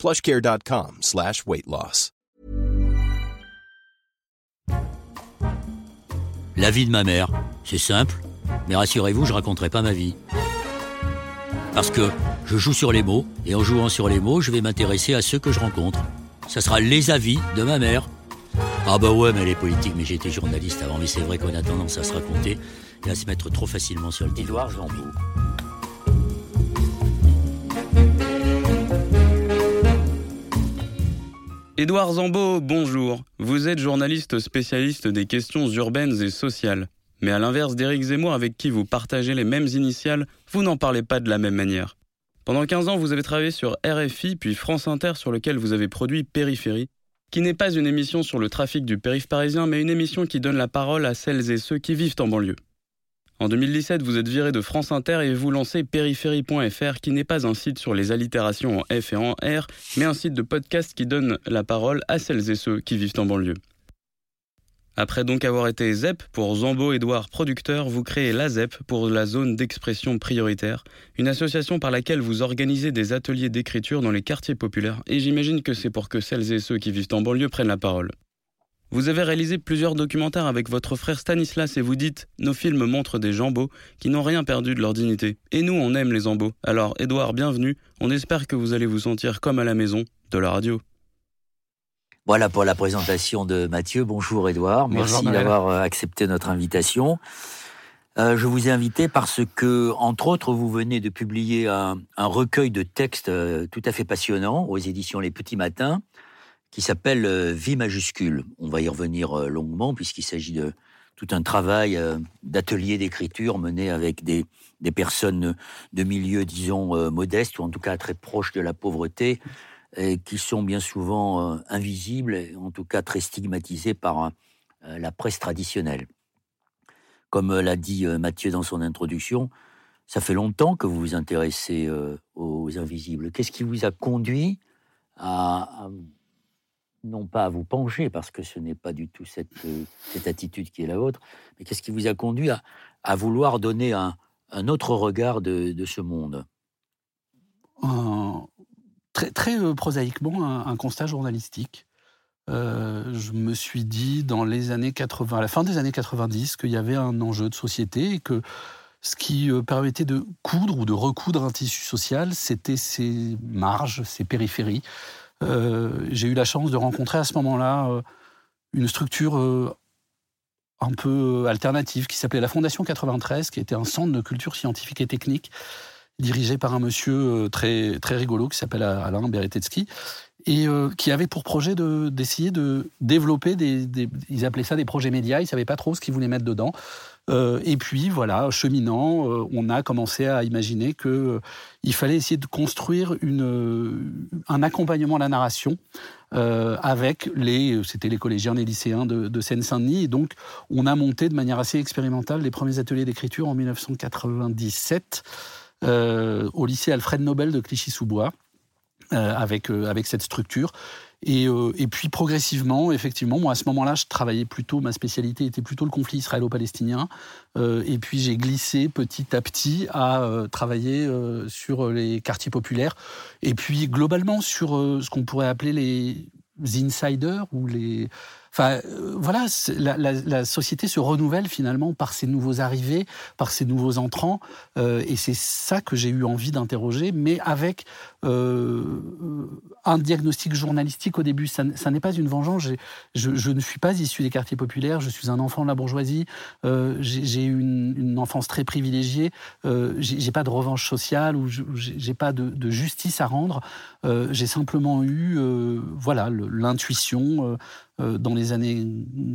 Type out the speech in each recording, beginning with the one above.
plushcare.com slash weight loss. De ma mère, c'est simple, mais rassurez-vous, je raconterai pas ma vie. Parce que je joue sur les mots, et en jouant sur les mots, je vais m'intéresser à ceux que je rencontre. Ça sera les avis de ma mère. Ah bah ouais, mais elle est politique, mais j'étais journaliste avant, mais c'est vrai qu'on a tendance à se raconter et à se mettre trop facilement sur le. Édouard Jambou. Édouard Zambeau, bonjour. Vous êtes journaliste spécialiste des questions urbaines et sociales. Mais à l'inverse d'Éric Zemmour avec qui vous partagez les mêmes initiales, vous n'en parlez pas de la même manière. Pendant 15 ans, vous avez travaillé sur RFI puis France Inter sur lequel vous avez produit Périphérie, qui n'est pas une émission sur le trafic du périph' parisien, mais une émission qui donne la parole à celles et ceux qui vivent en banlieue. En 2017, vous êtes viré de France Inter et vous lancez périphérie.fr, qui n'est pas un site sur les allitérations en F et en R, mais un site de podcast qui donne la parole à celles et ceux qui vivent en banlieue. Après donc avoir été ZEP pour Zambo Edouard producteur, vous créez la ZEP pour la zone d'expression prioritaire, une association par laquelle vous organisez des ateliers d'écriture dans les quartiers populaires, et j'imagine que c'est pour que celles et ceux qui vivent en banlieue prennent la parole. Vous avez réalisé plusieurs documentaires avec votre frère Stanislas et vous dites Nos films montrent des jambos qui n'ont rien perdu de leur dignité. Et nous, on aime les jambos. Alors, Edouard, bienvenue. On espère que vous allez vous sentir comme à la maison de la radio. Voilà pour la présentation de Mathieu. Bonjour Edouard, merci d'avoir euh, accepté notre invitation. Euh, je vous ai invité parce que, entre autres, vous venez de publier un, un recueil de textes euh, tout à fait passionnant aux éditions Les Petits Matins, qui s'appelle euh, Vie majuscule. On va y revenir euh, longuement puisqu'il s'agit de tout un travail euh, d'atelier d'écriture mené avec des, des personnes de milieux, disons, modestes ou en tout cas très proches de la pauvreté, et qui sont bien souvent invisibles, en tout cas très stigmatisés par la presse traditionnelle. Comme l'a dit Mathieu dans son introduction, ça fait longtemps que vous vous intéressez aux invisibles. Qu'est-ce qui vous a conduit à- non pas à vous pencher, parce que ce n'est pas du tout cette, euh, attitude qui est la vôtre, mais qu'est-ce qui vous a conduit à, vouloir donner un, autre regard de, ce monde? Très, euh, prosaïquement un, constat journalistique. Euh, je me suis dit dans les années 80, à la fin des années 90, qu'il y avait un enjeu de société et que ce qui permettait de coudre ou de recoudre un tissu social, c'était ces marges, ces périphéries. Euh, J'ai eu la chance de rencontrer à ce moment-là euh, une structure euh, un peu alternative qui s'appelait la Fondation 93, qui était un centre de culture scientifique et technique dirigé par un monsieur très, très rigolo qui s'appelle Alain Beretetsky, et qui avait pour projet de- d'essayer de, développer des, des- Ils appelaient ça des projets médias, ils ne savaient pas trop ce qu'ils voulaient mettre dedans. Euh, et puis, voilà, cheminant, euh, on a commencé à imaginer que euh, il fallait essayer de construire euh, un accompagnement à la narration avec les, c'était les collégiens, les lycéens de, de Seine-Saint-Denis. Et donc, on a monté de manière assez expérimentale les premiers ateliers d'écriture en 1997 euh, au lycée Alfred Nobel de Clichy-sous-Bois, avec, euh, avec cette structure. Et, euh, et puis progressivement, effectivement, moi à ce moment-là, je travaillais plutôt, ma spécialité était plutôt le conflit israélo-palestinien. Euh, et puis j'ai glissé petit à petit à euh, travailler euh, sur les quartiers populaires. Et puis globalement sur euh, ce qu'on pourrait appeler les insiders ou les. Enfin, euh, voilà, la, la- la société se renouvelle finalement par ces nouveaux arrivés, par ces nouveaux entrants, euh, et c'est ça que j'ai eu envie d'interroger, mais avec euh, un diagnostic journalistique au début. Ça, n'est pas une vengeance. Je, ne suis pas issu des quartiers populaires. Je suis un enfant de la bourgeoisie. Euh, j'ai eu une, enfance très privilégiée. Euh, j'ai pas de revanche sociale ou j'ai pas de, justice à rendre. Euh, j'ai simplement eu, euh, voilà, l'intuition. euh, euh, dans les années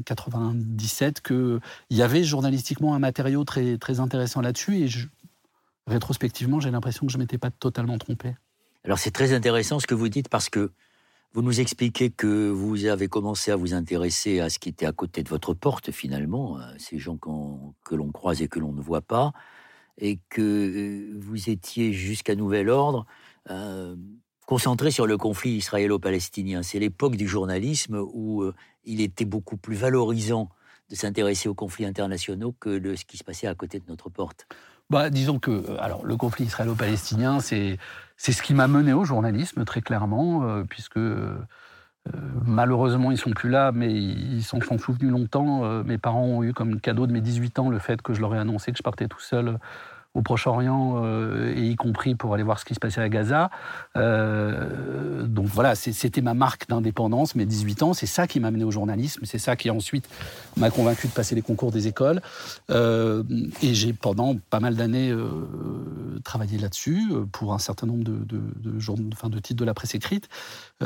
97 qu'il y avait journalistiquement un matériau très, intéressant là-dessus et rétrospectivement j'ai l'impression que je ne m'étais pas totalement trompé. Alors c'est très intéressant ce que vous dites parce que Vous nous expliquez que vous avez commencé à vous intéresser à ce qui était à côté de votre porte, finalement, ces gens que l'on croise et que l'on ne voit pas, et que euh, vous étiez jusqu'à nouvel ordre euh, concentré sur le conflit israélo-palestinien. C'est l'époque du journalisme où euh, il était beaucoup plus valorisant de s'intéresser aux conflits internationaux que de ce qui se passait à côté de notre porte. Bah, disons que alors, le conflit israélo-palestinien, c'est ce qui m'a mené au journalisme, très clairement, euh, puisque euh, malheureusement, ils sont plus là, mais ils s'en sont souvenus longtemps. Euh, mes parents ont eu comme cadeau de mes 18 ans le fait que je leur ai annoncé que je partais tout seul au Proche-Orient, euh, et y compris pour aller voir ce qui se passait à Gaza. Euh, donc voilà, c'était ma marque d'indépendance, mes 18 ans. C'est ça qui m'a amené au journalisme. C'est ça qui ensuite m'a convaincu de passer les concours des écoles. Euh, et j'ai pendant pas mal d'années travaillé là-dessus pour un certain nombre de, titres de la presse écrite.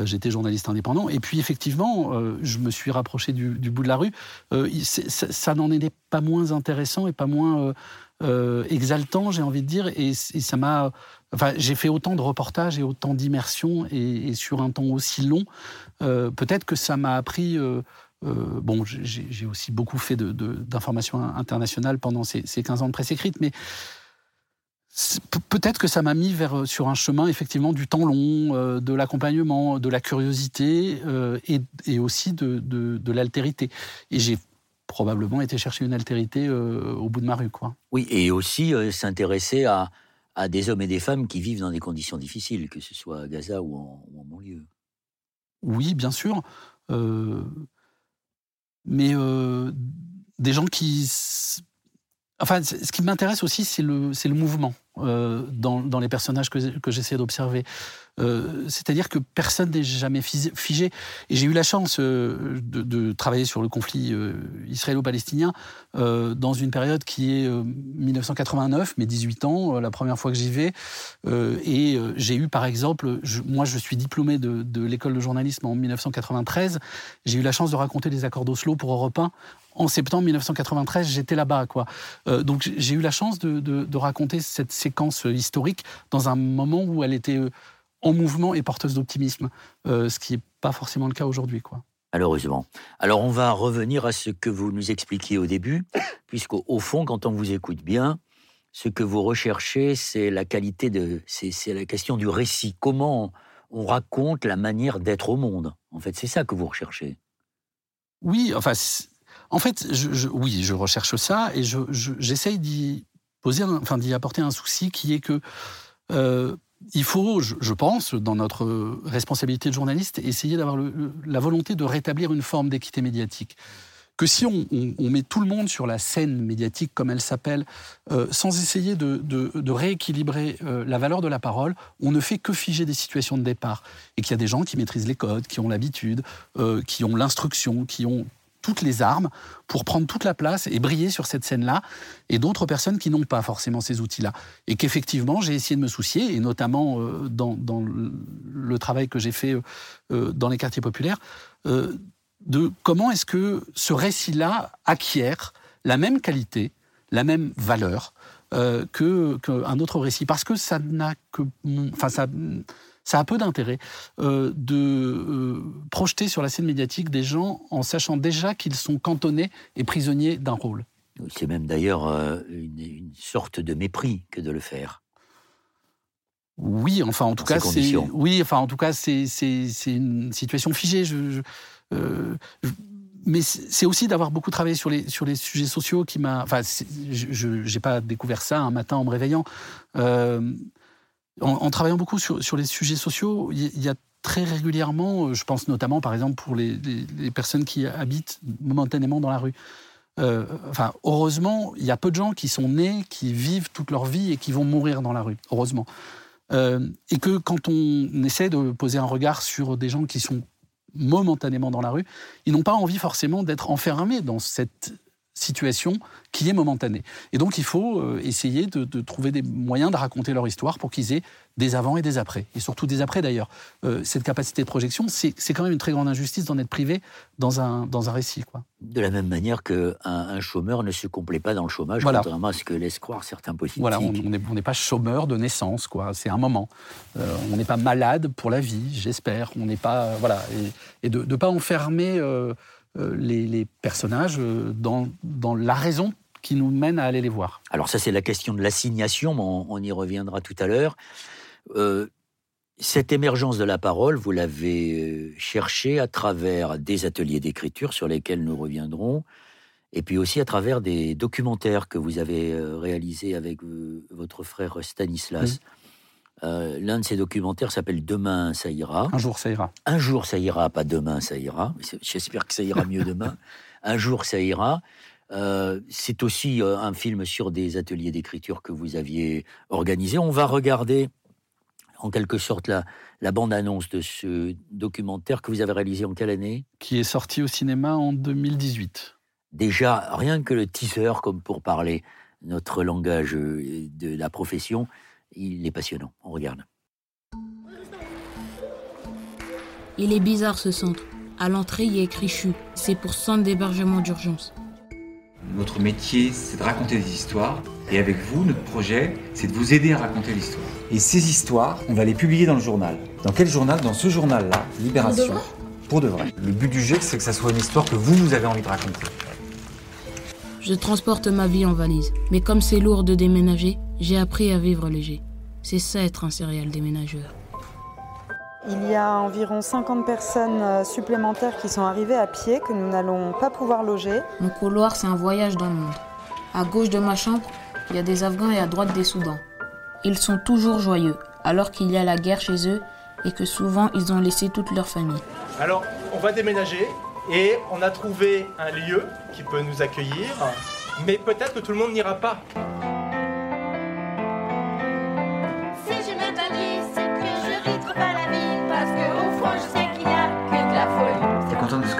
J'étais journaliste indépendant. Et puis effectivement, je me suis rapproché du, bout de la rue. ça, ça n'en était pas moins intéressant et pas moins euh, exaltant, j'ai envie de dire, et, ça m'a. Enfin, j'ai fait autant de reportages et autant d'immersions et, sur un temps aussi long. Euh, peut-être que ça m'a appris. Euh, bon, j'ai aussi beaucoup fait d'informations internationales pendant ces, 15 ans de presse écrite, mais peut-être que ça m'a mis vers, sur un chemin effectivement du temps long, de l'accompagnement, de la curiosité et, aussi de l'altérité. Et j'ai probablement été chercher une altérité euh, au bout de ma rue. Quoi. Oui, et aussi euh, s'intéresser à, à, des hommes et des femmes qui vivent dans des conditions difficiles, que ce soit à Gaza ou en, ou en banlieue. Oui, bien sûr. Euh, mais des gens qui... Enfin, ce qui m'intéresse aussi, c'est le, le mouvement. Euh, dans, les personnages que, que j'essaie d'observer. Euh, c'est-à-dire que personne n'est jamais figé. Et j'ai eu la chance euh, de, travailler sur le conflit israélo-palestinien dans une période qui est 1989, mes 18 ans, la première fois que j'y vais. et j'ai eu, par exemple, moi je suis diplômé de, l'école de journalisme en 1993. J'ai eu la chance de raconter les accords d'Oslo pour Europe 1 en septembre 1993, j'étais là-bas. quoi. Euh, donc j'ai eu la chance de, raconter cette séquence historique dans un moment où elle était euh, en mouvement et porteuse d'optimisme, euh, ce qui n'est pas forcément le cas aujourd'hui. quoi. Malheureusement. Alors on va revenir à ce que vous nous expliquiez au début, puisqu'au fond, quand on vous écoute bien, ce que vous recherchez, c'est la qualité de... C'est la question du récit. Comment on raconte la manière d'être au monde. En fait, c'est ça que vous recherchez. Oui, enfin, en fait, oui, je recherche ça et j'essaye d'y poser, enfin d'y apporter un souci qui est que euh, il faut, je, pense, dans notre responsabilité de journaliste, essayer d'avoir la volonté de rétablir une forme d'équité médiatique. Que si on, met tout le monde sur la scène médiatique, comme elle s'appelle, euh, sans essayer de, rééquilibrer euh, la valeur de la parole, on ne fait que figer des situations de départ. Et qu'il y a des gens qui maîtrisent les codes, qui ont l'habitude, qui ont l'instruction, qui ont toutes les armes pour prendre toute la place et briller sur cette scène-là, et d'autres personnes qui n'ont pas forcément ces outils-là. Et qu'effectivement, j'ai essayé de me soucier, et notamment euh, dans, le travail que j'ai fait euh, euh, dans les quartiers populaires, de comment est-ce que ce récit-là acquiert la même qualité, la même valeur qu'un autre récit, parce que ça n'a que, enfin ça ça a peu d'intérêt euh, de euh, projeter sur la scène médiatique des gens en sachant déjà qu'ils sont cantonnés et prisonniers d'un rôle. C'est même d'ailleurs euh, une, sorte de mépris que de le faire. Oui, enfin en tout cas, c'est oui, enfin en tout cas, c'est une situation figée. Je, mais c'est aussi d'avoir beaucoup travaillé sur les, sur les sujets sociaux qui m'a. Enfin, je n'ai pas découvert ça un matin en me réveillant. En, travaillant beaucoup sur, les sujets sociaux, il y a très régulièrement, euh, je pense notamment par exemple pour les, les, personnes qui habitent momentanément dans la rue. Euh, enfin, heureusement, il y a peu de gens qui sont nés, qui vivent toute leur vie et qui vont mourir dans la rue, heureusement. Euh, et que quand on essaie de poser un regard sur des gens qui sont momentanément dans la rue, ils n'ont pas envie forcément d'être enfermés dans cette situation qui est momentanée. Et donc il faut euh, essayer de, trouver des moyens de raconter leur histoire pour qu'ils aient des avant et des après, et surtout des après d'ailleurs. Euh, cette capacité de projection, c'est quand même une très grande injustice d'en être privé dans un, dans un récit. Quoi. De la même manière qu'un un chômeur ne se complaît pas dans le chômage, contrairement à ce que laissent croire certains politiques. Voilà, on n'est pas chômeur de naissance, quoi. c'est un moment. Euh, on n'est pas malade pour la vie, j'espère. On n'est pas. voilà, et, de ne pas enfermer euh, les, personnages euh, dans, dans, la raison qui nous mène à aller les voir. Alors ça, c'est la question de l'assignation, mais on, y reviendra tout à l'heure. Euh, cette émergence de la parole, vous l'avez cherchée à travers des ateliers d'écriture sur lesquels nous reviendrons, et puis aussi à travers des documentaires que vous avez réalisés avec votre frère Stanislas. Euh, l'un de ces documentaires s'appelle Demain, ça ira. Un jour, ça ira. Un jour, ça ira, pas demain, ça ira. J'espère que ça ira mieux demain. Un jour, ça ira. Euh, c'est aussi euh, un film sur des ateliers d'écriture que vous aviez organisés. On va regarder en quelque sorte la, la bande-annonce de ce documentaire que vous avez réalisé en quelle année? Qui est sorti au cinéma en 2018. Déjà, rien que le teaser, comme pour parler notre langage de la profession, il est passionnant. On regarde. Il est bizarre ce centre. À l'entrée, il y a écrit CHU. C'est pour centre d'hébergement d'urgence. Notre métier, c'est de raconter des histoires. Et avec vous, notre projet, c'est de vous aider à raconter l'histoire. Et ces histoires, on va les publier dans le journal. Dans quel journal Dans ce journal-là, Libération. Pour de vrai. Le but du jeu, c'est que ça soit une histoire que vous, nous avez envie de raconter. Je transporte ma vie en valise. Mais comme c'est lourd de déménager, j'ai appris à vivre léger. C'est ça être un serial déménageur. Il y a environ 50 personnes euh, supplémentaires qui sont arrivées à pied que nous n'allons pas pouvoir loger. Mon couloir, c'est un voyage dans le monde. À gauche de ma chambre, il y a des Afghans et à droite des Soudans. Ils sont toujours joyeux, alors qu'il y a la guerre chez eux et que souvent ils ont laissé toute leur famille. Alors, on va déménager et on a trouvé un lieu qui peut nous accueillir, mais peut-être que tout le monde n'ira pas.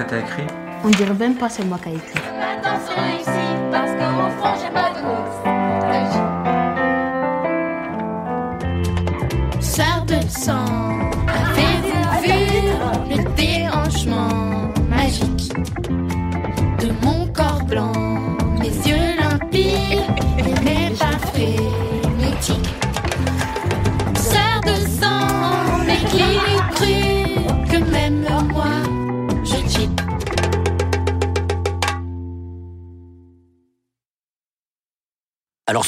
t'as écrit? On dirait même pas c'est moi qui ai écrit.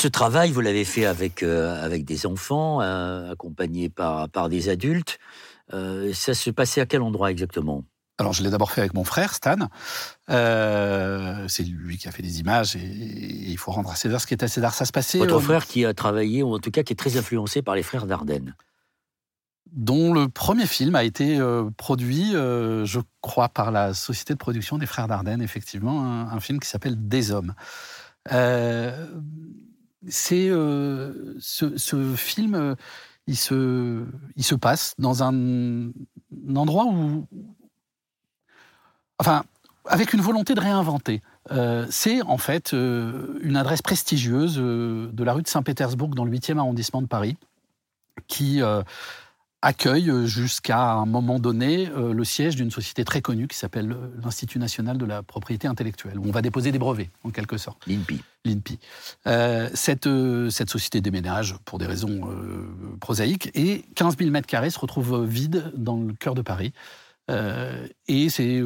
Ce travail, vous l'avez fait avec, euh, avec des enfants, euh, accompagnés par, par des adultes. Euh, ça se passait à quel endroit exactement? Alors, je l'ai d'abord fait avec mon frère, Stan. c'est lui qui a fait des images et, il faut rendre à César ce qui est à César. Ça se passait. Votre frère qui a travaillé, ou en tout cas qui est très influencé par les frères Dardenne. Dont le premier film a été produit, je crois, par la société de production des frères Dardenne, effectivement, un, un film qui s'appelle Des Hommes c'est euh, ce, film, euh, il se, passe dans un, endroit où, enfin, avec une volonté de réinventer. Euh, c'est en fait une adresse prestigieuse de la rue de Saint-Pétersbourg dans le 8e arrondissement de Paris, qui accueille euh, jusqu'à un moment donné euh, le siège d'une société très connue qui s'appelle euh, l'Institut national de la propriété intellectuelle, où on va déposer des brevets, en quelque sorte. L'INPI. L'INPI. cette, cette société déménage pour des raisons prosaïques et 15 000 mètres carrés se retrouvent vides dans le cœur de Paris. et c'est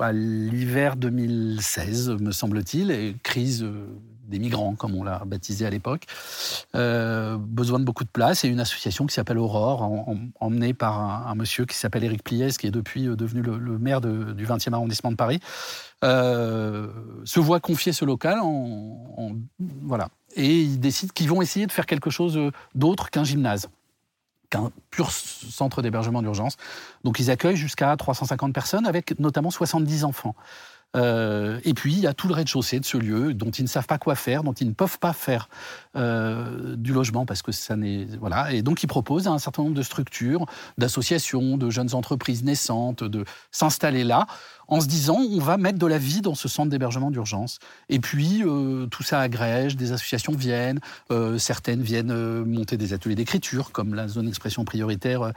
à l'hiver 2016, me semble-t-il, et crise des migrants, comme on l'a baptisé à l'époque. Euh, besoin de beaucoup de place et une association qui s'appelle Aurore, emmenée par un, monsieur qui s'appelle Éric Pliès, qui est depuis euh, devenu le, maire du 20e arrondissement de Paris, euh, se voit confier ce local. Voilà. Et ils décident qu'ils vont essayer de faire quelque chose d'autre qu'un gymnase qu'un pur centre d'hébergement d'urgence. Donc ils accueillent jusqu'à 350 personnes, avec notamment 70 enfants. Euh, et puis, il y a tout le rez-de-chaussée de ce lieu dont ils ne savent pas quoi faire, dont ils ne peuvent pas faire euh, du logement parce que ça n'est. Voilà. Et donc, ils proposent à un certain nombre de structures, d'associations, de jeunes entreprises naissantes de s'installer là en se disant on va mettre de la vie dans ce centre d'hébergement d'urgence. Et puis euh, tout ça agrège, des associations viennent, euh, certaines viennent monter des ateliers d'écriture, comme la zone d'expression prioritaire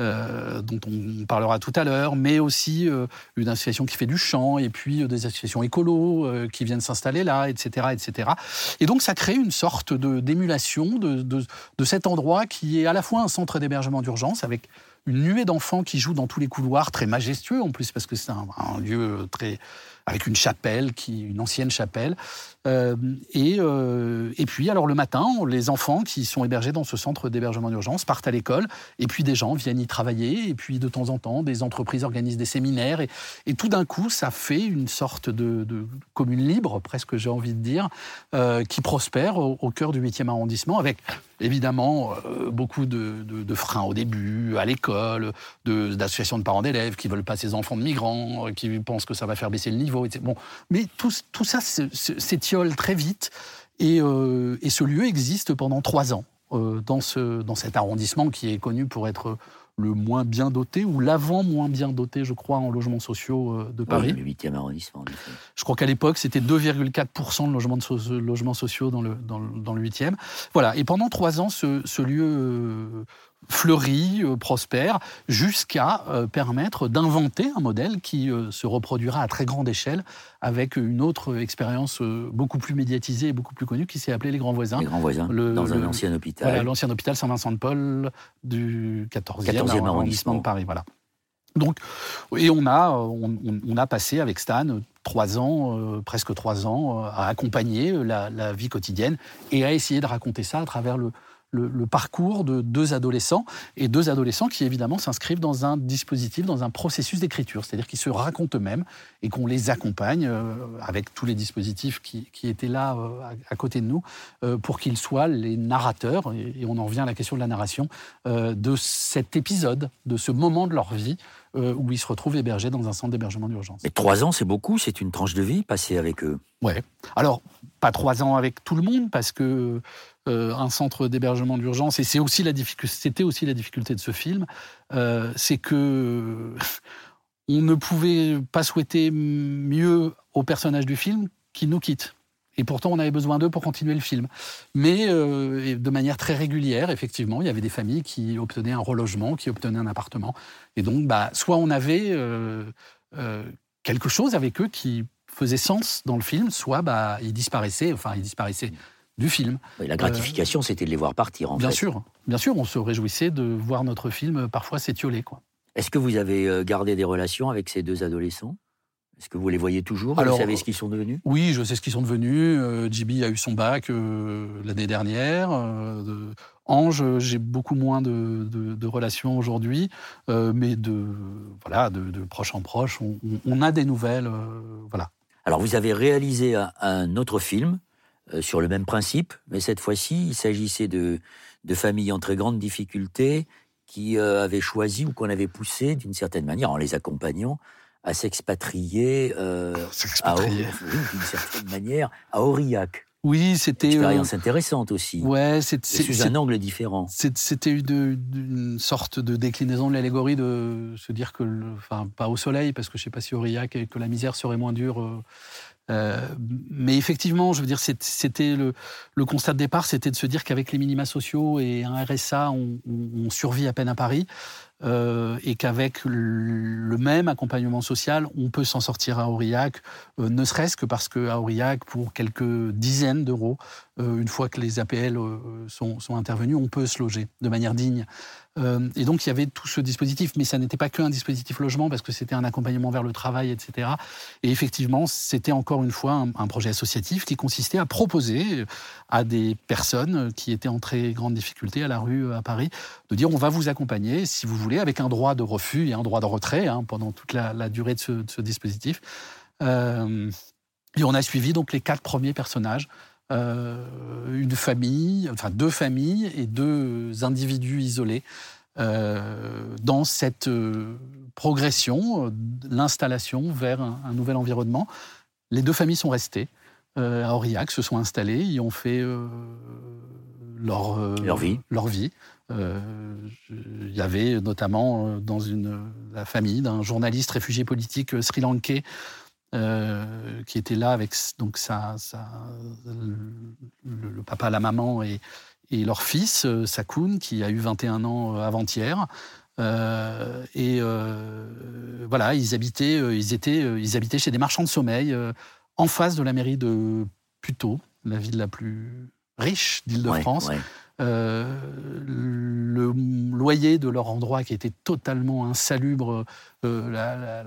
dont on parlera tout à l'heure, mais aussi une association qui fait du chant, et puis des associations écolos qui viennent s'installer là, etc., etc. Et donc ça crée une sorte d'émulation de, de, cet endroit qui est à la fois un centre d'hébergement d'urgence avec une nuée d'enfants qui jouent dans tous les couloirs, très majestueux en plus, parce que c'est un lieu très avec une chapelle, une ancienne chapelle. Euh, et, euh, et puis, alors le matin, les enfants qui sont hébergés dans ce centre d'hébergement d'urgence partent à l'école, et puis des gens viennent y travailler, et puis de temps en temps, des entreprises organisent des séminaires, et, tout d'un coup, ça fait une sorte de, commune libre, presque j'ai envie de dire, euh, qui prospère au, cœur du 8e arrondissement, avec évidemment beaucoup de, freins au début, à l'école, d'associations de, parents d'élèves qui veulent pas ces enfants de migrants, qui pensent que ça va faire baisser le niveau. Bon, mais tout, tout ça s'étiole très vite, et, euh, et ce lieu existe pendant trois ans euh, dans, ce, dans cet arrondissement qui est connu pour être le moins bien doté, ou l'avant moins bien doté, je crois, en logements sociaux euh, de Paris. Oui, le 8e arrondissement. en. Je crois qu'à l'époque, c'était 2,4% de logements, de so- logements sociaux dans le, dans, le- dans le 8e. Voilà. Et pendant trois ans, ce, ce lieu fleurit, euh, prospère, jusqu'à euh, permettre d'inventer un modèle qui euh, se reproduira à très grande échelle avec une autre expérience beaucoup plus médiatisée et beaucoup plus connue qui s'est appelée Les Grands Voisins. Les grands voisins, Le- dans un ancien hôpital. Voilà, l'ancien hôpital Saint-Vincent-de-Paul du 14e, 14e arrondissement arrondissement. de Paris. Voilà. Donc, et on a, on, a passé avec Stan trois ans, euh, presque trois ans, à accompagner la, la vie quotidienne et à essayer de raconter ça à travers le, le- parcours de deux adolescents, et deux adolescents qui évidemment s'inscrivent dans un dispositif, dans un processus d'écriture, c'est-à-dire qu'ils se racontent eux-mêmes et qu'on les accompagne euh, avec tous les dispositifs qui, qui étaient là euh, à, côté de nous euh, pour qu'ils soient les narrateurs, et, et on en revient à la question de la narration, de cet épisode, de ce moment de leur vie euh, où ils se retrouvent hébergés dans un centre d'hébergement d'urgence. Mais trois ans, c'est beaucoup, c'est une tranche de vie passée avec eux. Ouais. Alors, pas trois ans avec tout le monde, parce que euh, un centre d'hébergement d'urgence, et c'est aussi la difficulté, c'était aussi la difficulté de ce film, euh, c'est que on ne pouvait pas souhaiter mieux aux personnages du film qu'ils nous quittent. Et pourtant, on avait besoin d'eux pour continuer le film. Mais euh, de manière très régulière, effectivement, il y avait des familles qui obtenaient un relogement, qui obtenaient un appartement. Et donc, bah, soit on avait euh, euh, quelque chose avec eux qui faisait sens dans le film, soit bah, ils disparaissaient, enfin, ils disparaissaient du film. La gratification, c'était de les voir partir, en Bien fait. sûr, bien sûr, on se réjouissait de voir notre film parfois s'étioler. Est-ce que vous avez gardé des relations avec ces deux adolescents? Est-ce que vous les voyez toujours Alors, Vous savez ce qu'ils sont devenus? Oui, je sais ce qu'ils sont devenus. Euh, JB a eu son bac euh, l'année dernière. Euh, Ange, euh, j'ai beaucoup moins de, de- de relations aujourd'hui, euh, mais de voilà, de, de proche en proche, on, a des nouvelles. euh, voilà. Alors, vous avez réalisé un, un autre film euh, sur le même principe, mais cette fois-ci, il s'agissait de, de familles en très grande difficulté qui euh, avaient choisi ou qu'on avait poussé, d'une certaine manière, en les accompagnant, à s'expatrier euh, à oui, d'une certaine manière à Aurillac. Oui, c'était. euh, Expérience intéressante aussi, ouais, c'est sous un angle différent. C'était une, une sorte de déclinaison de l'allégorie de se dire que, le- enfin, pas au soleil, parce que je ne sais pas si Aurillac, et que la misère serait moins dure. euh, euh, mais effectivement, je veux dire, c'était le, le constat de départ, c'était de se dire qu'avec les minima sociaux et un RSA, on, on- on survit à peine à Paris. Euh, et qu'avec le même accompagnement social, on peut s'en sortir à Aurillac, euh, ne serait-ce que parce qu'à Aurillac, pour quelques dizaines d'euros, euh, une fois que les APL sont intervenus, on peut se loger de manière digne. Euh, et donc il y avait tout ce dispositif, mais ça n'était pas qu'un dispositif logement, parce que c'était un accompagnement vers le travail, etc. Et effectivement, c'était encore une fois un, projet associatif qui consistait à proposer à des personnes qui étaient en très grande difficulté à la rue à Paris, de dire on va vous accompagner, si vous voulez, avec un droit de refus et un droit de retrait hein, pendant toute la, durée de ce, de ce dispositif. Euh, et on a suivi donc les quatre premiers personnages. Euh, une famille, enfin deux familles et deux individus isolés euh, dans cette euh, progression, l'installation vers un, un nouvel environnement. Les deux familles sont restées à Aurillac, se sont installées, y ont fait leur, Leur vie. leur vie il y avait notamment dans une, la famille d'un journaliste réfugié politique sri-lankais qui était là avec donc sa, le, papa, la maman et, et leur fils, Sakoun, qui a eu 21 ans avant-hier. et voilà, ils habitaient, ils, étaient, ils habitaient chez des marchands de sommeil en face de la mairie de Puteaux, la ville la plus riche d'Île-de-France. Euh, le loyer de leur endroit qui était totalement insalubre, euh,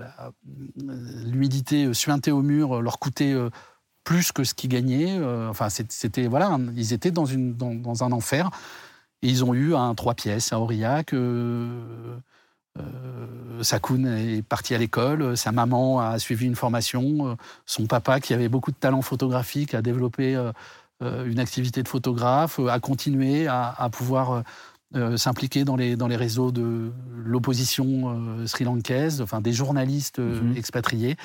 l'humidité suintée au mur leur coûtait euh, plus que ce qu'ils gagnaient. enfin, c'était voilà, ils étaient dans, un enfer. Ils ont eu un trois pièces à Aurillac. Euh, Sakoun est parti à l'école, sa maman a suivi une formation, son papa, qui avait beaucoup de talent photographique, a développé euh, une activité de photographe, a continué à, pouvoir euh, s'impliquer dans les, dans les réseaux de l'opposition sri-lankaise, enfin des journalistes mhm. expatriés.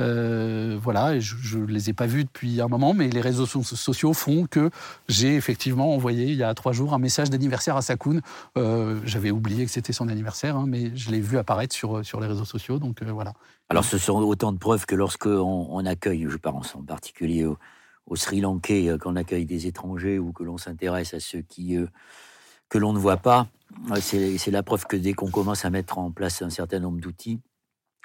Euh, voilà, je ne les ai pas vus depuis un moment, mais les réseaux sociaux font que j'ai effectivement envoyé il y a trois jours un message d'anniversaire à Sakoun. Euh, j'avais oublié que c'était son anniversaire, hein, mais je l'ai vu apparaître sur, sur les réseaux sociaux, donc euh, voilà. Alors ce sont autant de preuves que lorsqu'on on accueille, je pense en particulier au, Sri Lankais, qu'on accueille des étrangers ou que l'on s'intéresse à ceux qui que l'on ne voit pas, c'est la preuve que dès qu'on commence à mettre en place un certain nombre d'outils,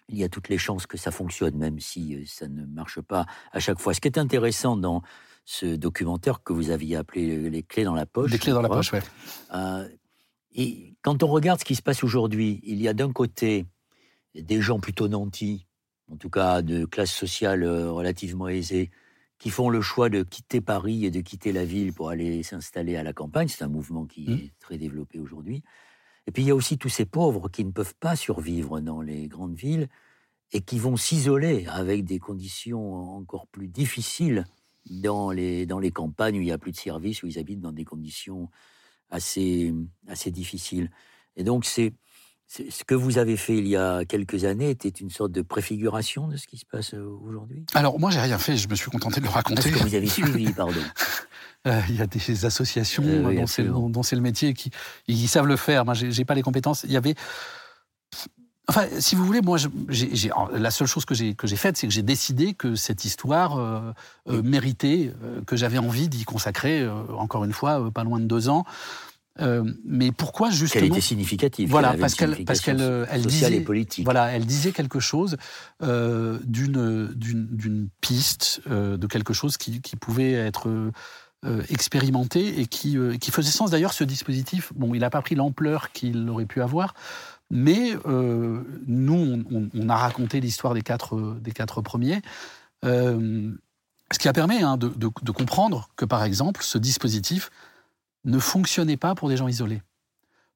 il y a toutes les chances que ça fonctionne, même si euh, ça ne marche pas à chaque fois. Ce qui est intéressant dans ce documentaire que vous aviez appelé Les clés dans la poche. Les clés dans la poche, oui. Euh, et quand on regarde ce qui se passe aujourd'hui, il y a d'un côté des gens plutôt nantis, en tout cas de classe sociale euh, relativement aisée, qui font le choix de quitter Paris et de quitter la ville pour aller s'installer à la campagne. C'est un mouvement qui mmh. est très développé aujourd'hui. Et puis il y a aussi tous ces pauvres qui ne peuvent pas survivre dans les grandes villes et qui vont s'isoler avec des conditions encore plus difficiles dans les, dans les campagnes où il n'y a plus de services, où ils habitent dans des conditions assez, assez difficiles. Et donc c'est ce que vous avez fait il y a quelques années était une sorte de préfiguration de ce qui se passe euh, aujourd'hui? Alors, moi, j'ai rien fait, je me suis contenté de le raconter. Parce que vous avez suivi, pardon. Euh, il y a des associations euh, dont c'est le métier qui, qui, savent le faire. Moi, j'ai pas les compétences. Il y avait. Enfin, si vous voulez, moi, la seule chose que j'ai que j'ai faite, c'est que j'ai décidé que cette histoire euh, méritait, que j'avais envie d'y consacrer, encore une fois, pas loin de deux ans. Mais pourquoi justement Elle était significative. Voilà, parce qu'elle parce qu'elle elle disait politique. Voilà, elle disait quelque chose d'une d'une piste, de quelque chose qui, qui pouvait être euh, expérimenté et qui, euh, qui faisait sens. D'ailleurs, ce dispositif, bon, il n'a pas pris l'ampleur qu'il aurait pu avoir, mais euh, nous, on, a raconté l'histoire des quatre, des quatre premiers. ce qui a permis hein, de, de, comprendre que, par exemple, ce dispositif ne fonctionnait pas pour des gens isolés.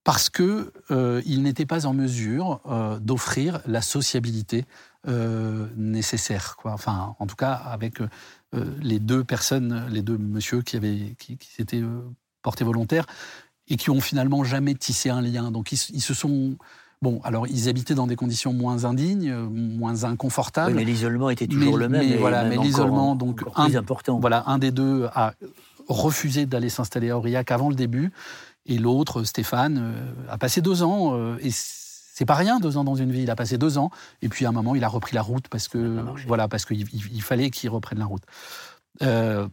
Parce qu'il euh, n'était pas en mesure d'offrir la sociabilité nécessaire. Quoi. Enfin, en tout cas, avec euh, les deux personnes, les deux monsieur qui, avaient, qui, s'étaient euh, portés volontaires et qui ont finalement jamais tissé un lien. Donc ils, se sont Bon, alors ils habitaient dans des conditions moins indignes, moins inconfortables. mais l'isolement était toujours le même. Mais voilà, mais l'isolement, donc un, important. Voilà, un des deux a refusé d'aller s'installer à Aurillac avant le début, et l'autre, Stéphane, euh, a passé deux ans et c'est pas rien, deux ans dans une vie. Il a passé deux ans, et puis à un moment, il a repris la route parce que voilà, parce qu'il il fallait qu'il reprenne la route. Euh,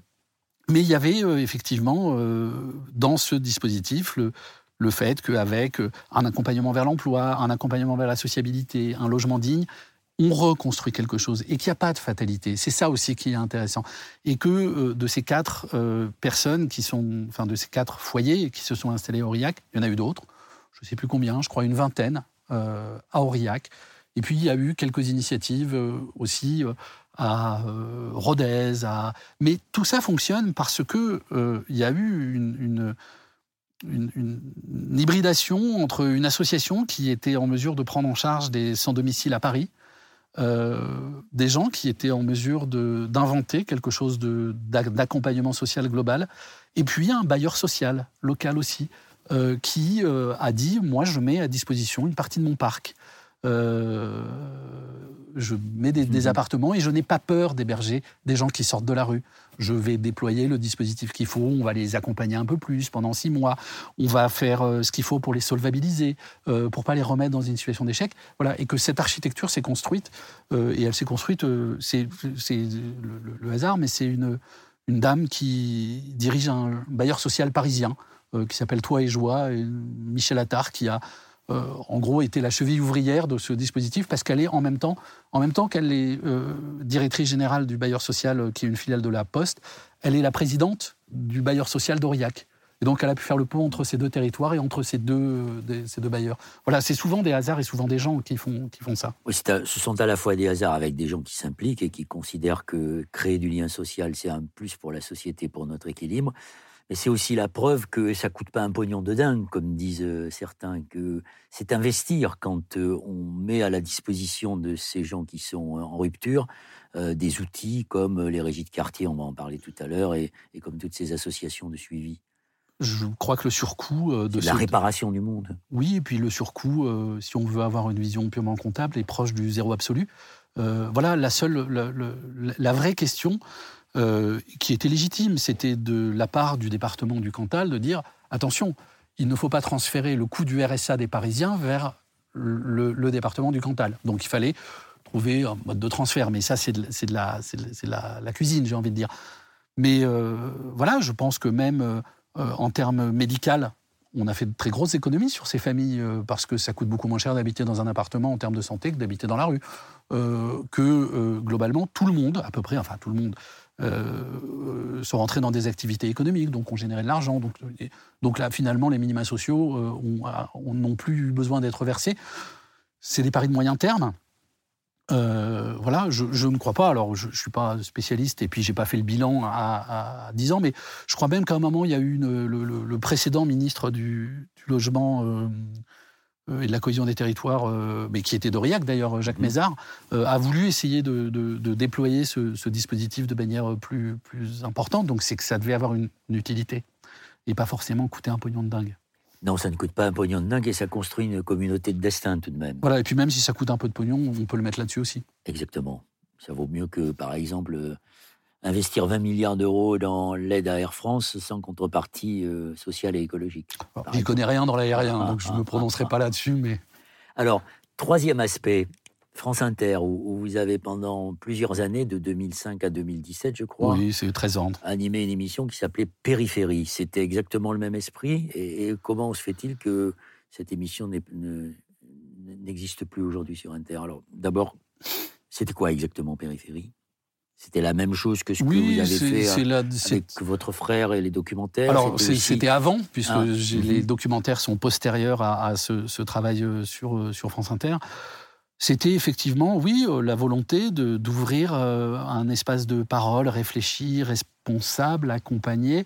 mais il y avait euh, effectivement euh, dans ce dispositif le, le fait qu'avec un accompagnement vers l'emploi, un accompagnement vers la sociabilité, un logement digne, on reconstruit quelque chose et qu'il n'y a pas de fatalité. C'est ça aussi qui est intéressant. Et que de ces quatre personnes qui sont, enfin de ces quatre foyers qui se sont installés au RIAC, il y en a eu d'autres, je ne sais plus combien, je crois une vingtaine, euh, à Aurillac. Et puis il y a eu quelques initiatives euh, aussi euh, à Rodez. À... Mais tout ça fonctionne parce que il y a eu une, hybridation entre une association qui était en mesure de prendre en charge des sans-domicile à Paris, des gens qui étaient en mesure d'inventer quelque chose d'accompagnement social global, et puis un bailleur social local aussi, euh, qui euh, a dit Moi, je mets à disposition une partie de mon parc. Euh, je mets des, des appartements et je n'ai pas peur d'héberger des gens qui sortent de la rue. Je vais déployer le dispositif qu'il faut, on va les accompagner un peu plus pendant six mois, on va faire euh, ce qu'il faut pour les solvabiliser, euh, pour pas les remettre dans une situation d'échec. Voilà, et que cette architecture s'est construite, euh, et elle s'est construite, euh, c'est le, le- le hasard, mais c'est une, une dame qui dirige un bailleur social parisien qui s'appelle Toi et Joie, et Michel Attard, qui a euh, en gros été la cheville ouvrière de ce dispositif parce qu'elle est en même temps, en même temps qu'elle est euh, directrice générale du bailleur social, euh, qui est une filiale de la Poste, elle est la présidente du bailleur social d'Aurillac. Et donc, elle a pu faire le pont entre ces deux territoires et entre ces deux, ces deux bailleurs. Voilà, c'est souvent des hasards et souvent des gens qui font, qui font ça. Ce sont à la fois des hasards avec des gens qui s'impliquent et qui considèrent que créer du lien social, c'est un plus pour la société, pour notre équilibre. Mais c'est aussi la preuve que ça coûte pas un pognon de dingue, comme disent euh, certains, que c'est investir quand euh, on met à la disposition de ces gens qui sont euh, en rupture euh, des outils comme les régies de quartier, on va en parler tout à l'heure, et, et comme toutes ces associations de suivi. Je crois que le surcoût euh, de C'est la ce- réparation du monde. Oui, et puis le surcoût, euh, si on veut avoir une vision purement comptable, est proche du zéro absolu. Euh, voilà, la seule, la, la- la vraie question euh, qui était légitime, c'était de la part du département du Cantal de dire attention, il ne faut pas transférer le coût du RSA des Parisiens vers le, département du Cantal. Donc il fallait trouver un mode de transfert, mais ça c'est de, la, cuisine, j'ai envie de dire. Mais euh, voilà, je pense que même euh, en termes médical, on a fait de très grosses économies sur ces familles parce que ça coûte beaucoup moins cher d'habiter dans un appartement en termes de santé que d'habiter dans la rue. Que globalement, tout le monde, à peu près, enfin tout le monde, euh, euh, sont rentrés dans des activités économiques, donc ont généré de l'argent. Donc, donc là, finalement, les minima sociaux euh, n'ont plus besoin d'être versés. C'est des paris de moyen terme. Euh, voilà, je, ne crois pas. Alors, je ne suis pas spécialiste et puis j'ai pas fait le bilan à, à 10 ans, mais je crois même qu'à un moment, il y a eu le, précédent ministre du, logement euh, et de la cohésion des territoires, euh, mais qui était d'Aurillac d'ailleurs, Jacques Mézard, euh, a voulu essayer de, de- de déployer ce, ce dispositif de manière plus, plus importante. Donc, c'est que ça devait avoir une, une utilité et pas forcément coûter un pognon de dingue. Non, ça ne coûte pas un pognon de dingue et ça construit une communauté de destin tout de même. Voilà, et puis même si ça coûte un peu de pognon, on peut le mettre là-dessus aussi. Exactement. Ça vaut mieux que, par exemple, euh, investir 20 milliards d'euros dans l'aide à Air France sans contrepartie euh, sociale et écologique. J'y exemple. connais rien dans l'aérien, Ah, donc je ah, ne me ah, prononcerai ah. pas là-dessus, mais Alors, troisième aspect, France Inter, où, où vous avez pendant plusieurs années, de 2005 à 2017, je crois, oui, c'est très ordre. animé une émission qui s'appelait Périphérie. C'était exactement le même esprit. Et, et comment se fait-il que cette émission ne- n'existe plus aujourd'hui sur Inter? Alors, d'abord, c'était quoi exactement Périphérie? C'était la même chose que ce que vous avez fait c'est euh, la- avec votre frère et les documentaires Alors, C'était avant, puisque Ah, mhm. les documentaires sont postérieurs à, à ce, ce travail euh, sur, euh, sur France Inter. C'était effectivement, oui, euh, la volonté d'ouvrir euh, un espace de parole réfléchi, responsable, accompagné,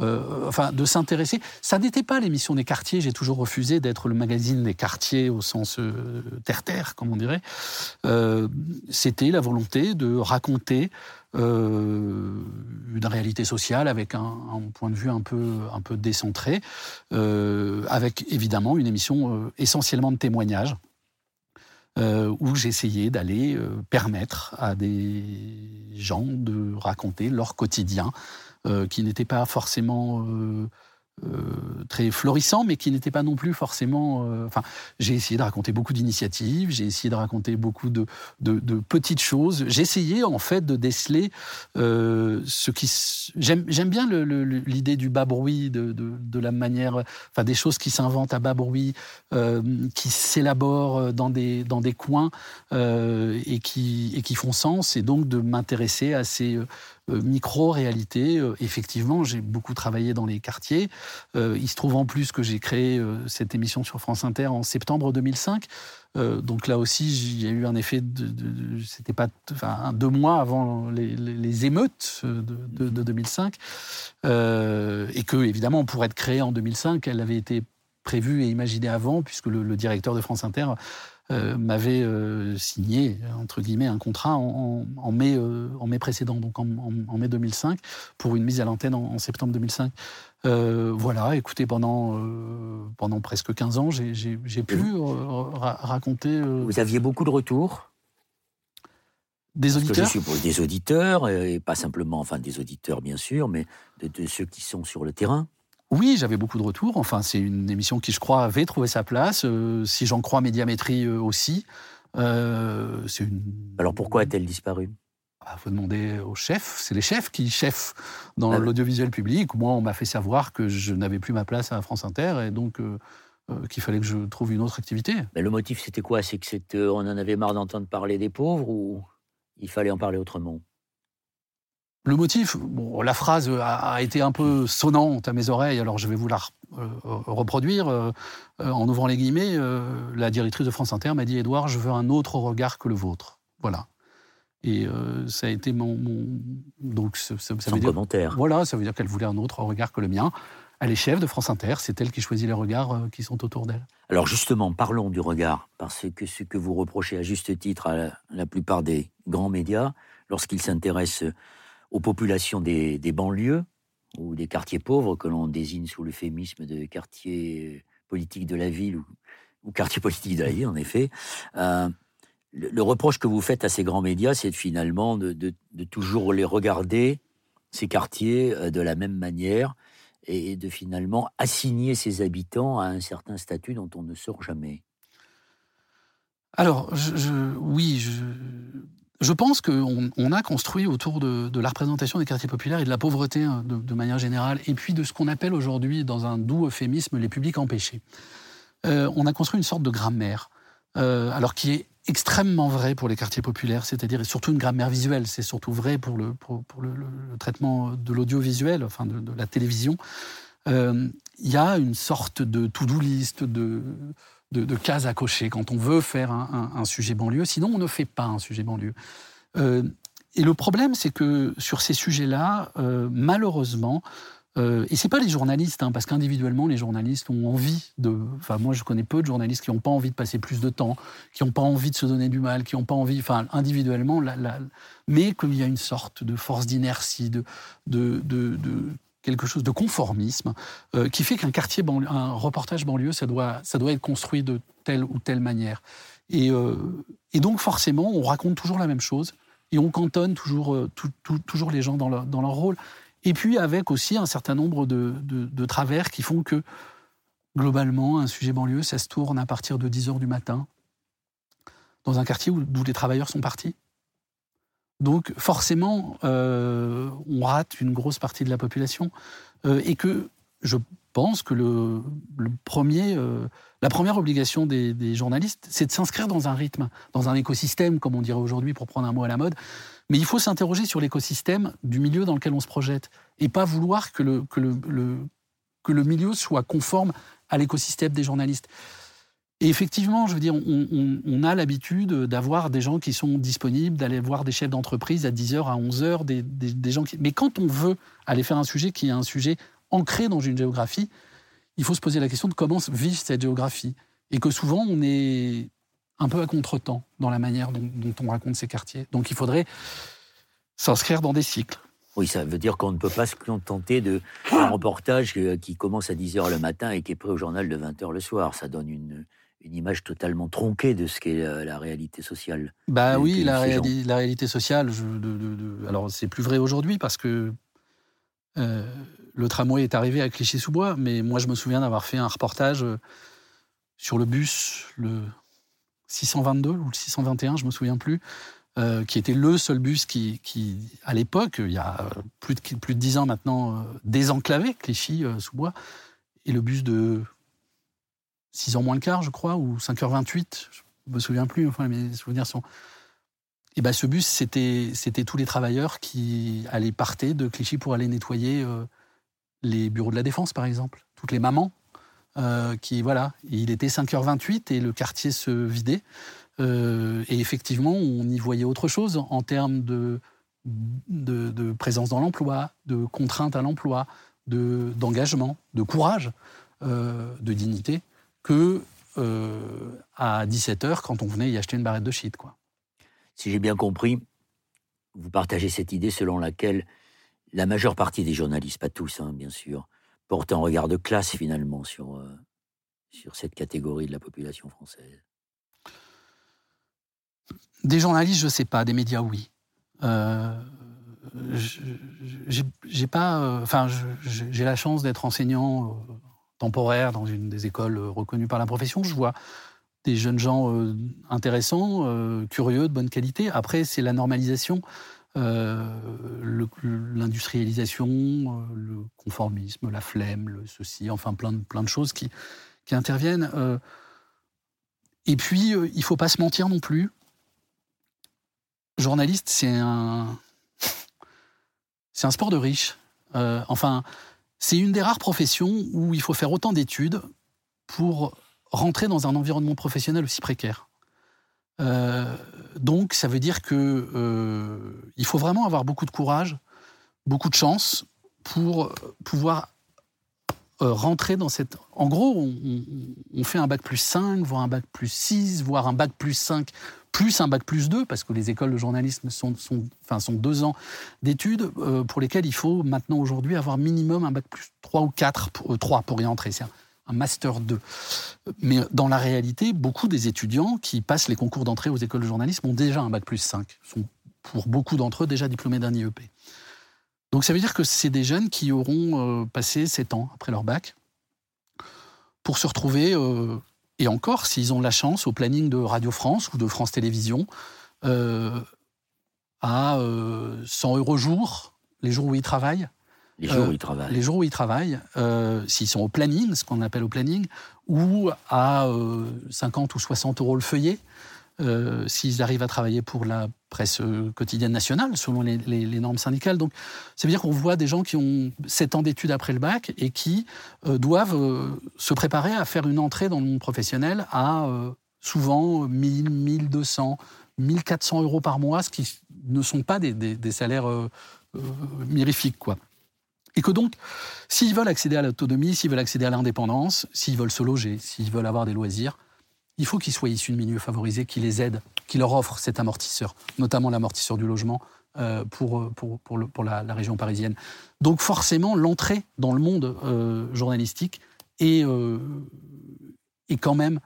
euh, enfin, de s'intéresser. Ça n'était pas l'émission des quartiers, j'ai toujours refusé d'être le magazine des quartiers au sens terre-terre, comme on dirait. C'était la volonté de raconter une réalité sociale avec un, point de vue un peu, décentré, avec évidemment une émission essentiellement de témoignages. Euh, où j'essayais d'aller euh, permettre à des gens de raconter leur quotidien, euh, qui n'était pas forcément euh, euh, très florissant, mais qui n'était pas non plus forcément. euh, Enfin, j'ai essayé de raconter beaucoup d'initiatives, j'ai essayé de raconter beaucoup de, petites choses. J'ai essayé en fait de déceler euh, ce qui. J'aime bien l'idée du bas bruit, de, la manière, enfin des choses qui s'inventent à bas bruit, qui s'élaborent dans des coins et qui font sens, et donc de m'intéresser à ces euh, micro-réalités. Euh, effectivement, j'ai beaucoup travaillé dans les quartiers. Euh, il se trouve en plus que j'ai créé cette émission sur France Inter en septembre 2005. Euh, donc là aussi, il y a eu un effet de, c'était pas, enfin, deux mois avant les, émeutes de, de- de 2005, Euh, et que évidemment, pour être créée en 2005, elle avait été prévue et imaginée avant, puisque le directeur de France Inter euh, m'avait euh, signé, entre guillemets, un contrat en, mai, en mai précédent, donc en, mai 2005, pour une mise à l'antenne en, septembre 2005. voilà, écoutez, pendant, pendant presque 15 ans, j'ai pu raconter... Vous aviez beaucoup de retours? Des auditeurs Je suppose des auditeurs, et pas simplement, enfin des auditeurs bien sûr, mais de ceux qui sont sur le terrain. Oui, j'avais beaucoup de retours. Enfin, c'est une émission qui, je crois, avait trouvé sa place. Euh, si j'en crois Médiamétrie euh, aussi. Euh, une... Alors pourquoi a-t-elle disparu? Il bah, faut demander aux chefs. C'est les chefs qui chefs dans ah l'audiovisuel public. Moi, on m'a fait savoir que je n'avais plus ma place à France Inter et donc qu'il fallait que je trouve une autre activité. Mais le motif, c'était quoi? C'est que on en avait marre d'entendre parler des pauvres ou il fallait en parler autrement? Le motif, bon, la phrase a, été un peu sonnante à mes oreilles, alors je vais vous la euh, reproduire. Euh, euh, en ouvrant les guillemets, la directrice de France Inter m'a dit Édouard, je veux un autre regard que le vôtre. Voilà. Et ça a été mon. Donc, ça, veut dire, commentaire. Voilà, ça veut dire qu'elle voulait un autre regard que le mien. Elle est chef de France Inter, c'est elle qui choisit les regards qui sont autour d'elle. Alors justement, parlons du regard, parce que ce que vous reprochez à juste titre à la, la plupart des grands médias, lorsqu'ils s'intéressent aux populations des, banlieues ou des quartiers pauvres que l'on désigne sous l'euphémisme de quartier politique de la ville ou, ou quartier politique de la ville, en effet. Euh, le, reproche que vous faites à ces grands médias, c'est finalement de, toujours les regarder, ces quartiers, euh, de la même manière et de finalement assigner ces habitants à un certain statut dont on ne sort jamais. Alors, oui, je, je pense qu'on on a construit autour de, la représentation des quartiers populaires et de la pauvreté hein, de, manière générale, et puis de ce qu'on appelle aujourd'hui, dans un doux euphémisme, les publics empêchés. Euh, on a construit une sorte de grammaire, euh, alors qui est extrêmement vrai pour les quartiers populaires, c'est-à-dire surtout une grammaire visuelle. C'est surtout vrai pour le, pour, le, traitement de l'audiovisuel, enfin de, la télévision. Euh, il y a une sorte de to-do list, de de, cases à cocher quand on veut faire un, sujet banlieue. Sinon, on ne fait pas un sujet banlieue. Euh, et le problème, c'est que sur ces sujets-là, euh, malheureusement, euh, et c'est pas les journalistes, hein, parce qu'individuellement, les journalistes ont envie de. Enfin, moi, je connais peu de journalistes qui n'ont pas envie de passer plus de temps, qui n'ont pas envie de se donner du mal, qui n'ont pas envie. Enfin, individuellement, mais qu'il y a une sorte de force d'inertie, de, quelque chose de conformisme euh, qui fait qu'un quartier, un reportage banlieue, ça doit, ça doit être construit de telle ou telle manière. Et, euh, et donc forcément, on raconte toujours la même chose et on cantonne toujours, euh, toujours les gens dans leur, dans leur, rôle. Et puis avec aussi un certain nombre de, de, travers qui font que globalement, un sujet banlieue, ça se tourne à partir de 10 heures du matin dans un quartier où, d'où les travailleurs sont partis. Donc forcément, euh, on rate une grosse partie de la population euh, et que je pense que euh, la première obligation des, journalistes, c'est de s'inscrire dans un rythme, dans un écosystème, comme on dirait aujourd'hui pour prendre un mot à la mode. Mais il faut s'interroger sur l'écosystème du milieu dans lequel on se projette et pas vouloir que le milieu soit conforme à l'écosystème des journalistes. Et effectivement, je veux dire, on, a l'habitude d'avoir des gens qui sont disponibles, d'aller voir des chefs d'entreprise à 10h, à 11h, des, gens qui... Mais quand on veut aller faire un sujet qui est un sujet ancré dans une géographie, il faut se poser la question de comment vit cette géographie. Et que souvent, on est un peu à contre-temps dans la manière dont, on raconte ces quartiers. Donc il faudrait s'inscrire dans des cycles. Oui, ça veut dire qu'on ne peut pas se contenter de un reportage qui commence à 10h le matin et qui est prêt au journal de 20h le soir. Ça donne une, une image totalement tronquée de ce qu'est la, réalité sociale. Bah oui, la, la, réalité sociale, je, de, alors c'est plus vrai aujourd'hui parce que euh, le tramway est arrivé à Clichy-sous-Bois, mais moi je me souviens d'avoir fait un reportage euh, sur le bus, le 622 ou le 621, je me souviens plus, euh, qui était le seul bus qui, qui à l'époque, il y a plus de, plus de 10 ans maintenant, désenclavé Clichy-sous-Bois, et le bus de 6 ans moins le quart, je crois, ou 5h28, je me souviens plus, enfin mes souvenirs sont... Et ben ce bus, c'était, c'était tous les travailleurs qui allaient partir de Clichy pour aller nettoyer euh, les bureaux de la Défense, par exemple. Toutes les mamans, euh, qui, voilà, il était 5h28 et le quartier se vidait. Euh, et effectivement, on y voyait autre chose en termes de, présence dans l'emploi, de contraintes à l'emploi, de, d'engagement, de courage, de dignité que euh, à 17h quand on venait y acheter une barrette de shit. Quoi. Si j'ai bien compris, vous partagez cette idée selon laquelle la majeure partie des journalistes, pas tous hein, bien sûr, portent un regard de classe finalement sur, euh, sur cette catégorie de la population française. Des journalistes, je ne sais pas, des médias, oui. Euh, j'ai pas, enfin, j'ai la chance d'être enseignant temporaire dans une des écoles reconnues par la profession. Je vois des jeunes gens intéressants, curieux, de bonne qualité. Après, c'est la normalisation, l'industrialisation, le, conformisme, la flemme, le ceci, enfin plein de, plein de choses qui, qui interviennent. et puis, il faut pas se mentir non plus. Journaliste, c'est un, c'est un sport de riche. Euh, enfin, c'est une des rares professions où il faut faire autant d'études pour rentrer dans un environnement professionnel aussi précaire. Euh, donc, ça veut dire que euh, il faut vraiment avoir beaucoup de courage, beaucoup de chance pour pouvoir rentrer dans cette. En gros, on, fait un bac plus 5, voire un bac plus 6, voire un bac plus 5 plus un bac plus 2, parce que les écoles de journalisme sont, enfin, sont deux ans d'études, euh, pour lesquelles il faut maintenant aujourd'hui avoir minimum un bac plus 3 ou 4, pour, 3 euh, pour y entrer. C'est un, master 2. Mais dans la réalité, beaucoup des étudiants qui passent les concours d'entrée aux écoles de journalisme ont déjà un bac plus 5, sont pour beaucoup d'entre eux déjà diplômés d'un IEP. Donc ça veut dire que c'est des jeunes qui auront euh, passé 7 ans après leur bac pour se retrouver et encore, s'ils ont la chance, au planning de Radio France ou de France Télévisions, euh, à 100 euh, euros jour, les jours où ils travaillent. Les jours où ils travaillent. Les jours où ils travaillent, euh, s'ils sont au planning, ce qu'on appelle au planning, ou à 50 ou 60 euros le feuillet, euh, s'ils arrivent à travailler pour la presse euh, quotidienne nationale, selon les, normes syndicales. Donc, ça veut dire qu'on voit des gens qui ont 7 ans d'études après le bac et qui euh, doivent se préparer à faire une entrée dans le monde professionnel à souvent 1000, 1200, 1400 euros par mois, ce qui ne sont pas des, des salaires mirifiques, quoi. Et que donc, s'ils veulent accéder à l'autonomie, s'ils veulent accéder à l'indépendance, s'ils veulent se loger, s'ils veulent avoir des loisirs, il faut qu'ils soient issus de milieux favorisés, qui les aident, qui leur offrent cet amortisseur, notamment l'amortisseur du logement euh, pour, euh, pour, pour, le, pour la, région parisienne. Donc forcément, l'entrée dans le monde euh, journalistique est, est quand même,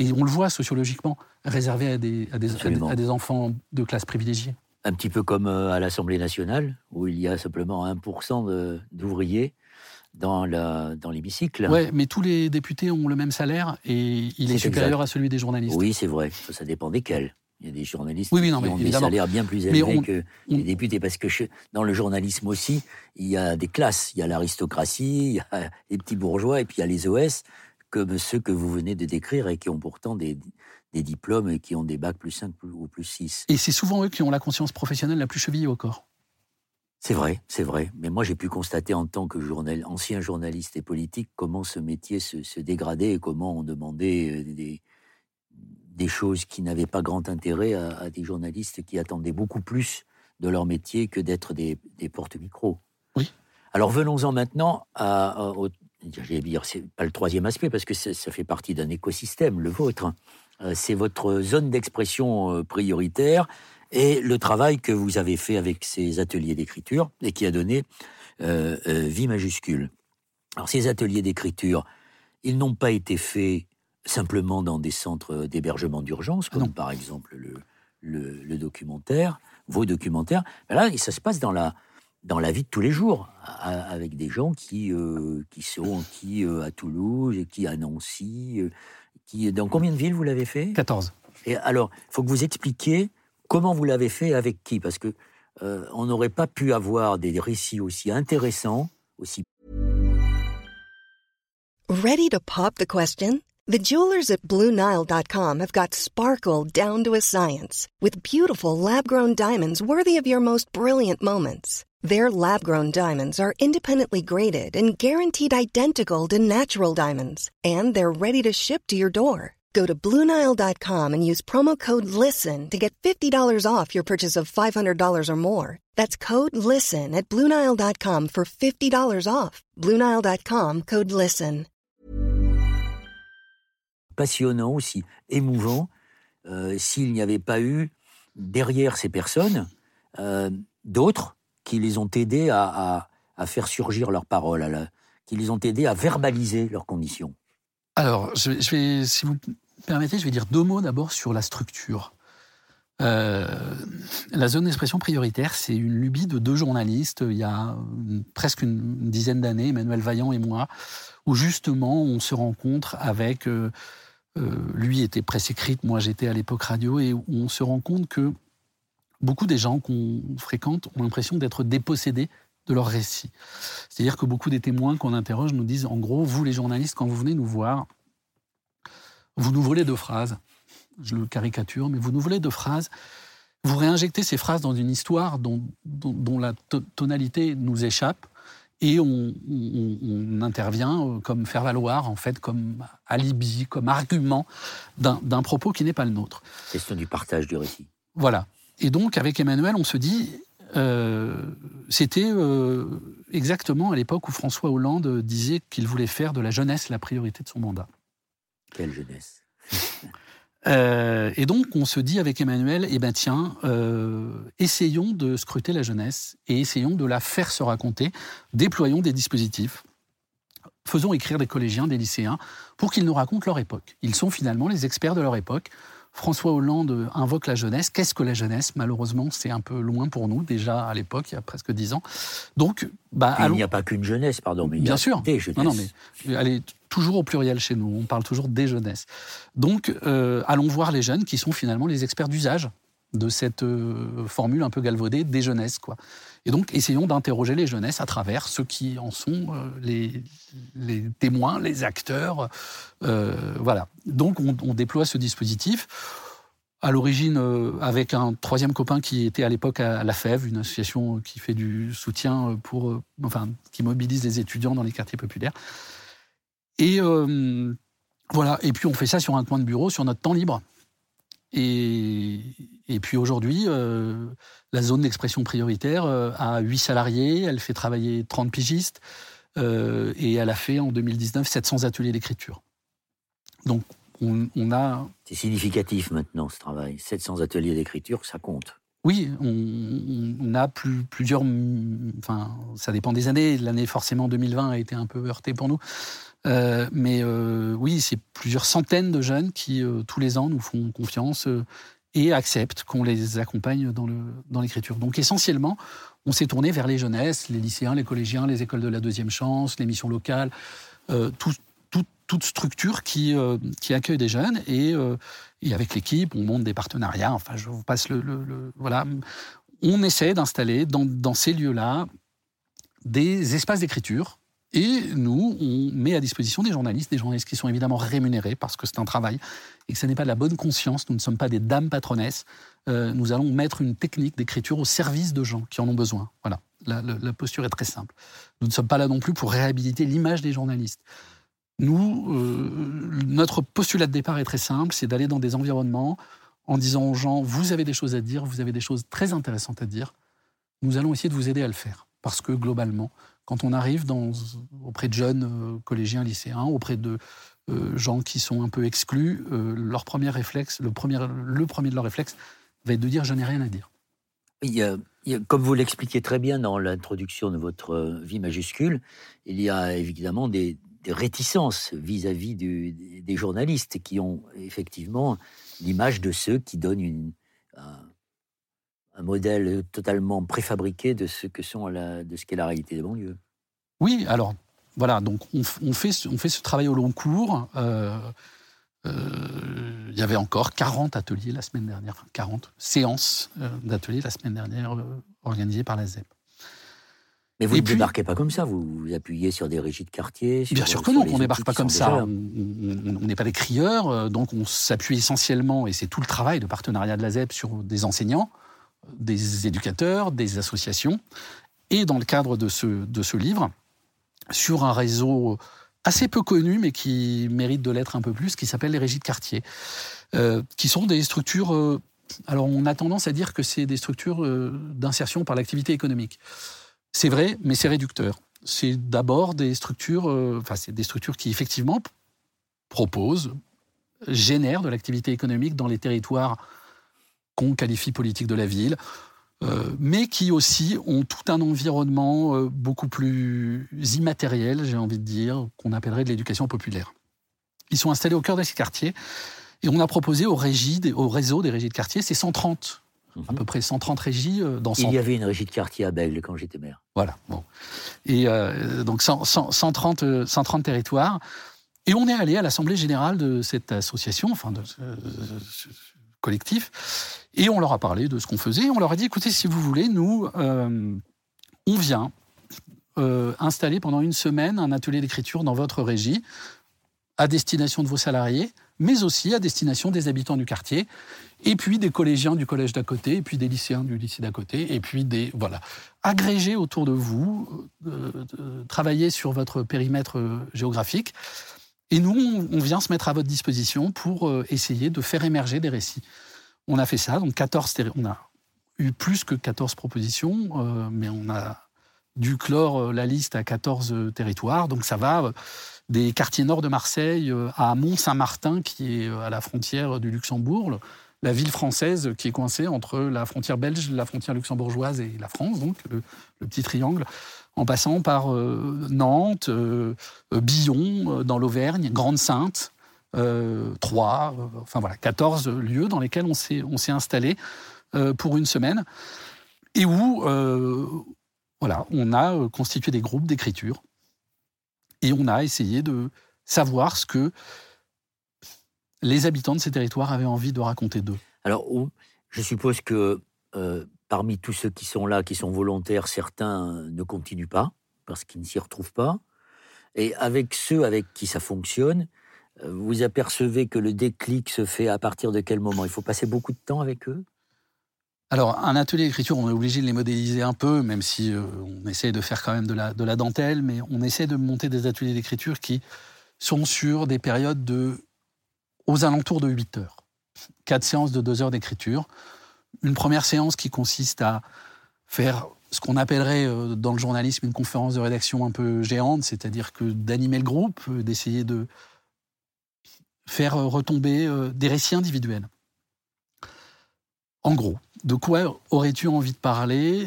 et on le voit sociologiquement, réservée à des, à des, à des, enfants de classe privilégiée. Un petit peu comme à l'Assemblée nationale, où il y a simplement 1% d'ouvriers dans l'hémicycle. Dans oui, mais tous les députés ont le même salaire et il est, supérieur à celui des journalistes. Oui, c'est vrai. Ça dépend desquels. Il y a des journalistes qui ont des salaires bien plus élevés que les députés, parce que dans le journalisme aussi, il y a des classes. Il y a l'aristocratie, il y a les petits bourgeois, et puis il y a les OS, comme ceux que vous venez de décrire, et qui ont pourtant des, des diplômes et qui ont des bacs plus 5 ou plus 6. Et c'est souvent eux qui ont la conscience professionnelle la plus chevillée au corps. C'est vrai, c'est vrai. Mais moi, j'ai pu constater en tant que journal, ancien journaliste et politique comment ce métier se, dégradait et comment on demandait euh, des, des choses qui n'avaient pas grand intérêt à, des journalistes qui attendaient beaucoup plus de leur métier que d'être des, des porte-micros. Oui. Alors venons-en maintenant à, j'allais dire, c'est pas le troisième aspect parce que ça, fait partie d'un écosystème, le vôtre. Euh, c'est votre zone d'expression euh, prioritaire et le travail que vous avez fait avec ces ateliers d'écriture et qui a donné euh, euh, vie majuscule. Alors ces ateliers d'écriture, ils n'ont pas été faits simplement dans des centres d'hébergement d'urgence, comme par exemple le, le, documentaire, vos documentaires. là, ça se passe dans la, dans la vie de tous les jours, avec des gens qui, euh, qui sont qui à Toulouse, qui à Nancy, qui dans combien de villes vous l'avez fait? 14. Et alors, il faut que vous expliquiez Comment vous l'avez fait avec qui? Parce que euh, on n'aurait pas pu avoir des récits aussi intéressants, aussi. Ready to pop the question? The jewelers at BlueNile.com have got sparkle down to a science with beautiful lab-grown diamonds worthy of your most brilliant moments. Their lab-grown diamonds are independently graded and guaranteed identical to natural diamonds, and they're ready to ship to your door. Go to Bluenile.com and use promo code LISTEN to get $50 off your purchase of $500 or more. That's code LISTEN at Bluenile.com for $50 off. Bluenile.com code LISTEN. passionnant, aussi émouvant, euh, s'il n'y avait pas eu derrière ces personnes euh, d'autres qui les ont aidés à, faire surgir leurs paroles, qui les ont aidés à verbaliser leurs conditions. Alors, je vais, si vous permettez, je vais dire deux mots d'abord sur la structure. Euh, la zone d'expression prioritaire, c'est une lubie de deux journalistes, il y a presque une, dizaine d'années, Emmanuel Vaillant et moi, où justement on se rencontre avec, euh, euh, lui était presse écrite, moi j'étais à l'époque radio, et on se rend compte que beaucoup des gens qu'on fréquente ont l'impression d'être dépossédés de leur récit. C'est-à-dire que beaucoup des témoins qu'on interroge nous disent, en gros, vous les journalistes, quand vous venez nous voir, vous nous volez deux phrases je le caricature, mais vous nous voulez deux phrases. Vous réinjectez ces phrases dans une histoire dont, la tonalité nous échappe et on, intervient euh, comme faire valoir, en fait, comme alibi, comme argument d'un propos qui n'est pas le nôtre. Question du partage du récit. Voilà. Et donc, avec Emmanuel, on se dit, euh, c'était euh, exactement à l'époque où François Hollande disait qu'il voulait faire de la jeunesse la priorité de son mandat. Quelle jeunesse euh, et donc, on se dit avec Emmanuel, eh ben tiens, euh, essayons de scruter la jeunesse et essayons de la faire se raconter. Déployons des dispositifs. Faisons écrire des collégiens, des lycéens, pour qu'ils nous racontent leur époque. Ils sont finalement les experts de leur époque. François Hollande invoque la jeunesse. Qu'est-ce que la jeunesse? Malheureusement, c'est un peu loin pour nous, déjà à l'époque, il y a presque dix ans. Donc, bah, il n'y a pas qu'une jeunesse, pardon, mais bien sûr. des jeunesses. Non, mais elle est toujours au pluriel chez nous. On parle toujours des jeunesses. Donc, euh, allons voir les jeunes qui sont finalement les experts d'usage de cette euh, formule un peu galvaudée des jeunesses, quoi. Et donc, essayons d'interroger les jeunesses à travers ceux qui en sont euh, les, témoins, les acteurs. Euh, voilà. Donc, on, on, déploie ce dispositif. À l'origine, euh, avec un troisième copain qui était à l'époque à la FEV, une association qui fait du soutien pour, enfin, qui mobilise les étudiants dans les quartiers populaires. Et voilà. Et puis, on fait ça sur un coin de bureau, sur notre temps libre. Et, et puis aujourd'hui, euh, la zone d'expression prioritaire euh, a 8 salariés, elle fait travailler 30 pigistes euh, et elle a fait en 2019 700 ateliers d'écriture. Donc on, a... C'est significatif maintenant ce travail. 700 ateliers d'écriture, ça compte. Oui, on, a plus, plusieurs... Enfin, ça dépend des années. L'année forcément 2020 a été un peu heurtée pour nous. Mais oui, c'est plusieurs centaines de jeunes qui, tous les ans, nous font confiance et acceptent qu'on les accompagne dans l'écriture. Dans Donc essentiellement, on s'est tourné vers les jeunesses, les lycéens, les collégiens, les écoles de la deuxième chance, les missions locales, euh, toute structure qui, euh, qui accueille des jeunes. Et, euh, et avec l'équipe, on monte des partenariats. Enfin, je vous passe le... le, voilà. On essaie d'installer dans, dans ces lieux-là des espaces d'écriture et nous, on met à disposition des journalistes, des journalistes qui sont évidemment rémunérés parce que c'est un travail et que ce n'est pas de la bonne conscience. Nous ne sommes pas des dames patronesses. Euh, nous allons mettre une technique d'écriture au service de gens qui en ont besoin. Voilà, la, posture est très simple. Nous ne sommes pas là non plus pour réhabiliter l'image des journalistes. Nous, euh, notre postulat de départ est très simple, c'est d'aller dans des environnements en disant aux gens, vous avez des choses à dire, vous avez des choses très intéressantes à dire. Nous allons essayer de vous aider à le faire. Parce que globalement, quand on arrive auprès de jeunes euh, collégiens, lycéens, auprès de euh, gens qui sont un peu exclus, euh, leur premier réflexe, le premier, le premier de leurs réflexes, va être de dire je n'ai rien à dire. comme vous l'expliquez très bien dans l'introduction de votre vie majuscule, il y a évidemment des, réticences vis-à-vis des journalistes qui ont effectivement l'image de ceux qui donnent une, un modèle totalement préfabriqué de ce que sont la, de ce qu'est la réalité des banlieues. Oui, alors voilà, donc on, fait, on fait ce travail au long cours. Euh, euh, il y avait encore 40 ateliers la semaine dernière, 40 séances euh, d'ateliers la semaine dernière organisées par la ZEP. Mais vous ne débarquez pas comme ça, vous vous appuyez sur des régies de quartier Bien sûr que non, on ne débarque pas comme ça. On n'est pas des crieurs, donc on s'appuie essentiellement, et c'est tout le travail de partenariat de la ZEP, sur des enseignants, des éducateurs, des associations, et dans le cadre de ce, de ce livre, sur un réseau assez peu connu, mais qui mérite de l'être un peu plus, qui s'appelle les régies de quartier, euh, qui sont des structures... Euh, alors on a tendance à dire que c'est des structures euh, d'insertion par l'activité économique. C'est vrai, mais c'est réducteur. C'est d'abord des structures, enfin c'est des structures qui effectivement proposent génèrent de l'activité économique dans les territoires qu'on qualifie politique de la ville, euh, mais qui aussi ont tout un environnement euh, beaucoup plus immatériel, j'ai envie de dire, qu'on appellerait de l'éducation populaire. Ils sont installés au cœur de ces quartiers et on a proposé au, régie, au réseau des régies de quartier, c'est 130, à peu près 130 régies euh, dans 100. Il y avait une régie de quartier à Bègle quand j'étais maire. Voilà, bon. Et donc 130, 130 territoires. Et on est allé à l'Assemblée générale de cette association, enfin de collectif, et on leur a parlé de ce qu'on faisait. On leur a dit, écoutez, si vous voulez, nous, euh, on vient euh, installer pendant une semaine un atelier d'écriture dans votre régie, à destination de vos salariés, mais aussi à destination des habitants du quartier, et puis des collégiens du collège d'à côté, et puis des lycéens du lycée d'à côté, et puis des... Voilà. Agrégés autour de vous, euh, travailler sur votre périmètre géographique, et nous, on vient se mettre à votre disposition pour essayer de faire émerger des récits. On a fait ça, donc 14 on a eu plus que 14 propositions, euh, mais on a dû clore euh, la liste à 14 euh, territoires. Donc ça va des quartiers nord de Marseille à Mont-Saint-Martin, qui est à la frontière du Luxembourg, la ville française qui est coincée entre la frontière belge, la frontière luxembourgeoise et la France, donc le, petit triangle, en passant par Nantes, Billon dans l'Auvergne, Grande-Sainte, euh, euh, enfin voilà, 14 lieux dans lesquels on s'est, installé euh, pour une semaine et où voilà, on a constitué des groupes d'écriture et on a essayé de savoir ce que les habitants de ces territoires avaient envie de raconter d'eux. Alors, je suppose que parmi tous ceux qui sont là, qui sont volontaires, certains ne continuent pas parce qu'ils ne s'y retrouvent pas. Et avec ceux avec qui ça fonctionne, vous apercevez que le déclic se fait à partir de quel moment? Il faut passer beaucoup de temps avec eux? Alors, un atelier d'écriture, on est obligé de les modéliser un peu, même si euh, on essaie de faire quand même de la, de la dentelle, mais on essaie de monter des ateliers d'écriture qui sont sur des périodes de aux alentours de 8 heures. Quatre séances de 2 heures d'écriture. Une première séance qui consiste à faire ce qu'on appellerait euh, dans le journalisme une conférence de rédaction un peu géante, c'est-à-dire que d'animer le groupe, euh, d'essayer de faire euh, retomber des récits individuels. En gros, de quoi aurais-tu envie de parler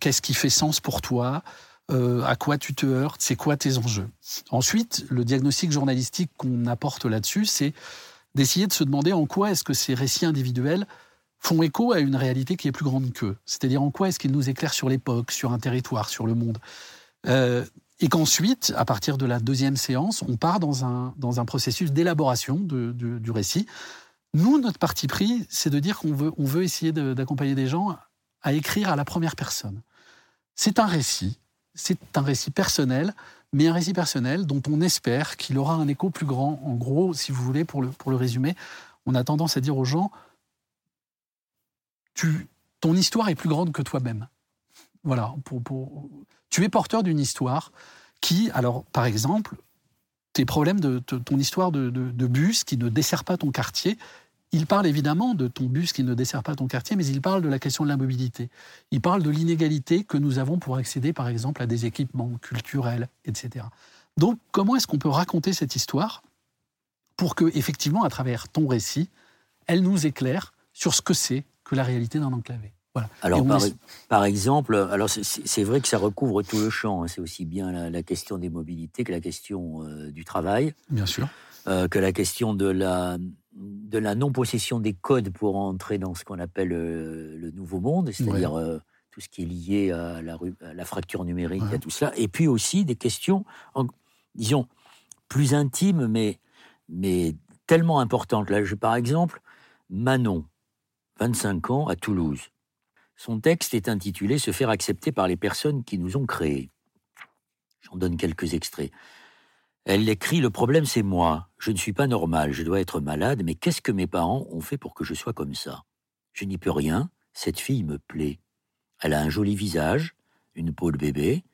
Qu'est-ce qui fait sens pour toi À quoi tu te heurtes C'est quoi tes enjeux? Ensuite, le diagnostic journalistique qu'on apporte là-dessus, c'est d'essayer de se demander en quoi est-ce que ces récits individuels font écho à une réalité qui est plus grande qu'eux. C'est-à-dire en quoi est-ce qu'ils nous éclairent sur l'époque, sur un territoire, sur le monde? Et qu'ensuite, à partir de la deuxième séance, on part dans un, dans un processus d'élaboration du récit. Nous, notre parti pris, c'est de dire qu'on veut, on veut essayer d'accompagner des gens à écrire à la première personne. C'est un récit, c'est un récit personnel, mais un récit personnel dont on espère qu'il aura un écho plus grand. En gros, si vous voulez, pour le, pour le résumer, on a tendance à dire aux gens, tu, ton histoire est plus grande que toi-même. Voilà, tu es porteur d'une histoire qui, alors par exemple, tes problèmes de, ton histoire de, bus qui ne dessert pas ton quartier, il parle évidemment de ton bus qui ne dessert pas ton quartier, mais il parle de la question de la mobilité. Il parle de l'inégalité que nous avons pour accéder, par exemple, à des équipements culturels, etc. Donc, comment est-ce qu'on peut raconter cette histoire pour que, effectivement, à travers ton récit, elle nous éclaire sur ce que c'est que la réalité d'un enclavé alors, par, exemple, alors c'est vrai que ça recouvre tout le champ. Hein. C'est aussi bien la, question des mobilités que la question euh, du travail. Bien sûr. Euh, que la question de la, de la non-possession des codes pour entrer dans ce qu'on appelle euh, le nouveau monde, c'est-à-dire tout ce qui est lié à la, la fracture numérique, à tout cela. Et puis aussi des questions, disons, plus intimes, mais, mais tellement importantes. Là, je, par exemple, Manon, 25 ans, à Toulouse. Son texte est intitulé Se faire accepter par les personnes qui nous ont créés. J'en donne quelques extraits. Elle écrit Le problème, c'est moi. Je ne suis pas normal, je dois être malade, mais qu'est-ce que mes parents ont fait pour que je sois comme ça? Je n'y peux rien, cette fille me plaît. Elle a un joli visage, une peau de bébé.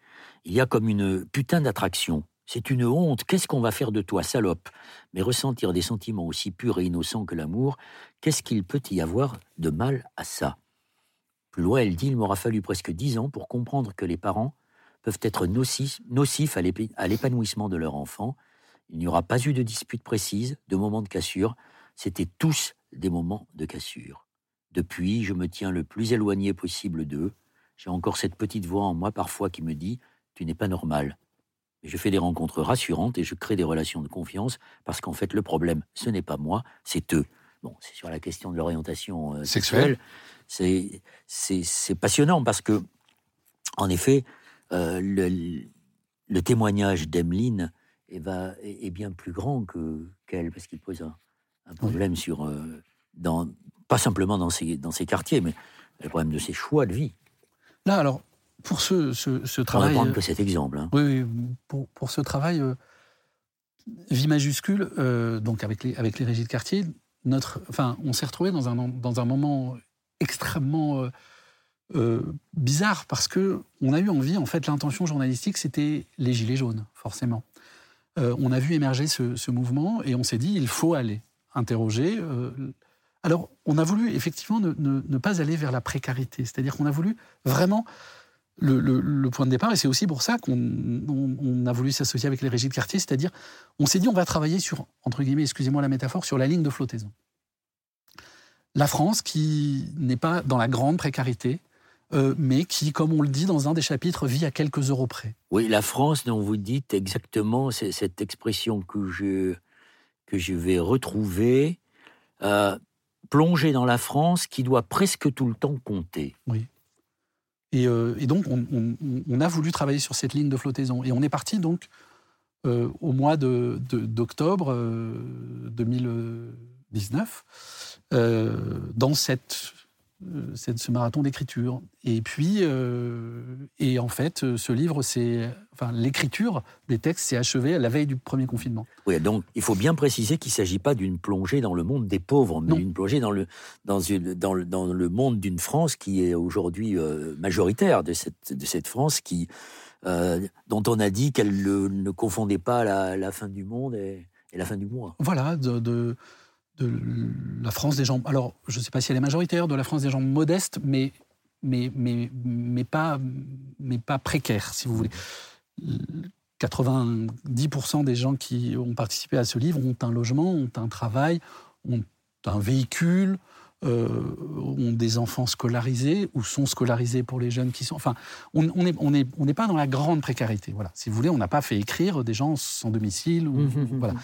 Il y a comme une putain d'attraction. C'est une honte. Qu'est-ce qu'on va faire de toi, salope? Mais ressentir des sentiments aussi purs et innocents que l'amour, qu'est-ce qu'il peut y avoir de mal à ça? Plus loin, elle dit Il m'aura fallu presque dix ans pour comprendre que les parents peuvent être nocifs, à l'épanouissement de leur enfant. Il n'y aura pas eu de dispute précise, de moment de cassure. C'étaient tous des moments de cassure. Depuis, je me tiens le plus éloigné possible d'eux. J'ai encore cette petite voix en moi parfois qui me dit Tu n'es pas normal. Je fais des rencontres rassurantes et je crée des relations de confiance parce qu'en fait, le problème, ce n'est pas moi, c'est eux. Bon, c'est sur la question de l'orientation euh, Sexuelle. C'est, passionnant parce que, en effet, euh, le, le témoignage d'Emeline est, va- est- est bien plus grand que, qu'elle parce qu'il pose un, un problème sur, euh, dans, pas simplement dans ses, dans ses quartiers, mais le problème de ses choix de vie. Là, alors, pour ce, ce, ce On va travail. prendre euh, que cet exemple. hein. Oui, pour, pour ce travail, euh, vie majuscule, euh, donc avec les, avec les régies de quartier, notre, enfin, on s'est retrouvé dans un, dans un moment extrêmement euh, bizarre parce que on a eu envie, en fait, l'intention journalistique, c'était les gilets jaunes, forcément. On a vu émerger ce, ce mouvement et on s'est dit, il faut aller interroger. alors, on a voulu effectivement ne, ne- ne pas aller vers la précarité, c'est-à-dire qu'on a voulu vraiment le, le- le point de départ, et c'est aussi pour ça qu'on on- on a voulu s'associer avec les régies de quartier, c'est-à-dire on s'est dit on va travailler sur, entre guillemets, excusez-moi la métaphore, sur la ligne de flottaison. La France qui n'est pas dans la grande précarité, euh, mais qui, comme on le dit dans un des chapitres, vit à quelques euros près. Oui, la France dont vous dites exactement cette expression que je, que je vais retrouver, euh, plonger dans la France qui doit presque tout le temps compter. Oui. Et, euh, et donc, on, a voulu travailler sur cette ligne de flottaison. Et on est parti donc euh, au mois d'octobre euh, 2019 euh, dans cette, euh, cette- ce marathon d'écriture. Et puis, euh, et en fait, euh, ce livre, c'est, enfin, l'écriture des textes s'est achevée à la veille du premier confinement. Oui, donc il faut bien préciser qu'il ne s'agit pas d'une plongée dans le monde des pauvres, mais d'une plongée dans le, dans une, dans le, dans le monde d'une France qui est aujourd'hui euh, majoritaire, de cette, de cette France qui, euh, dont on a dit qu'elle ne, ne confondait pas la, la fin du monde et, et la fin du mois. Voilà, de, de- de la France des gens. Alors, je ne sais pas si elle est majoritaire, de la France des gens modestes, mais, mais, mais, mais, pas, mais pas précaires, si vous voulez. 90% des gens qui ont participé à ce livre ont un logement, ont un travail, ont un véhicule, euh, ont des enfants scolarisés ou sont scolarisés pour les jeunes qui sont. Enfin, on n'est on est, on est, on n'est pas dans la grande précarité. Voilà. Si vous voulez, on n'a pas fait écrire des gens sans domicile. Ou, voilà.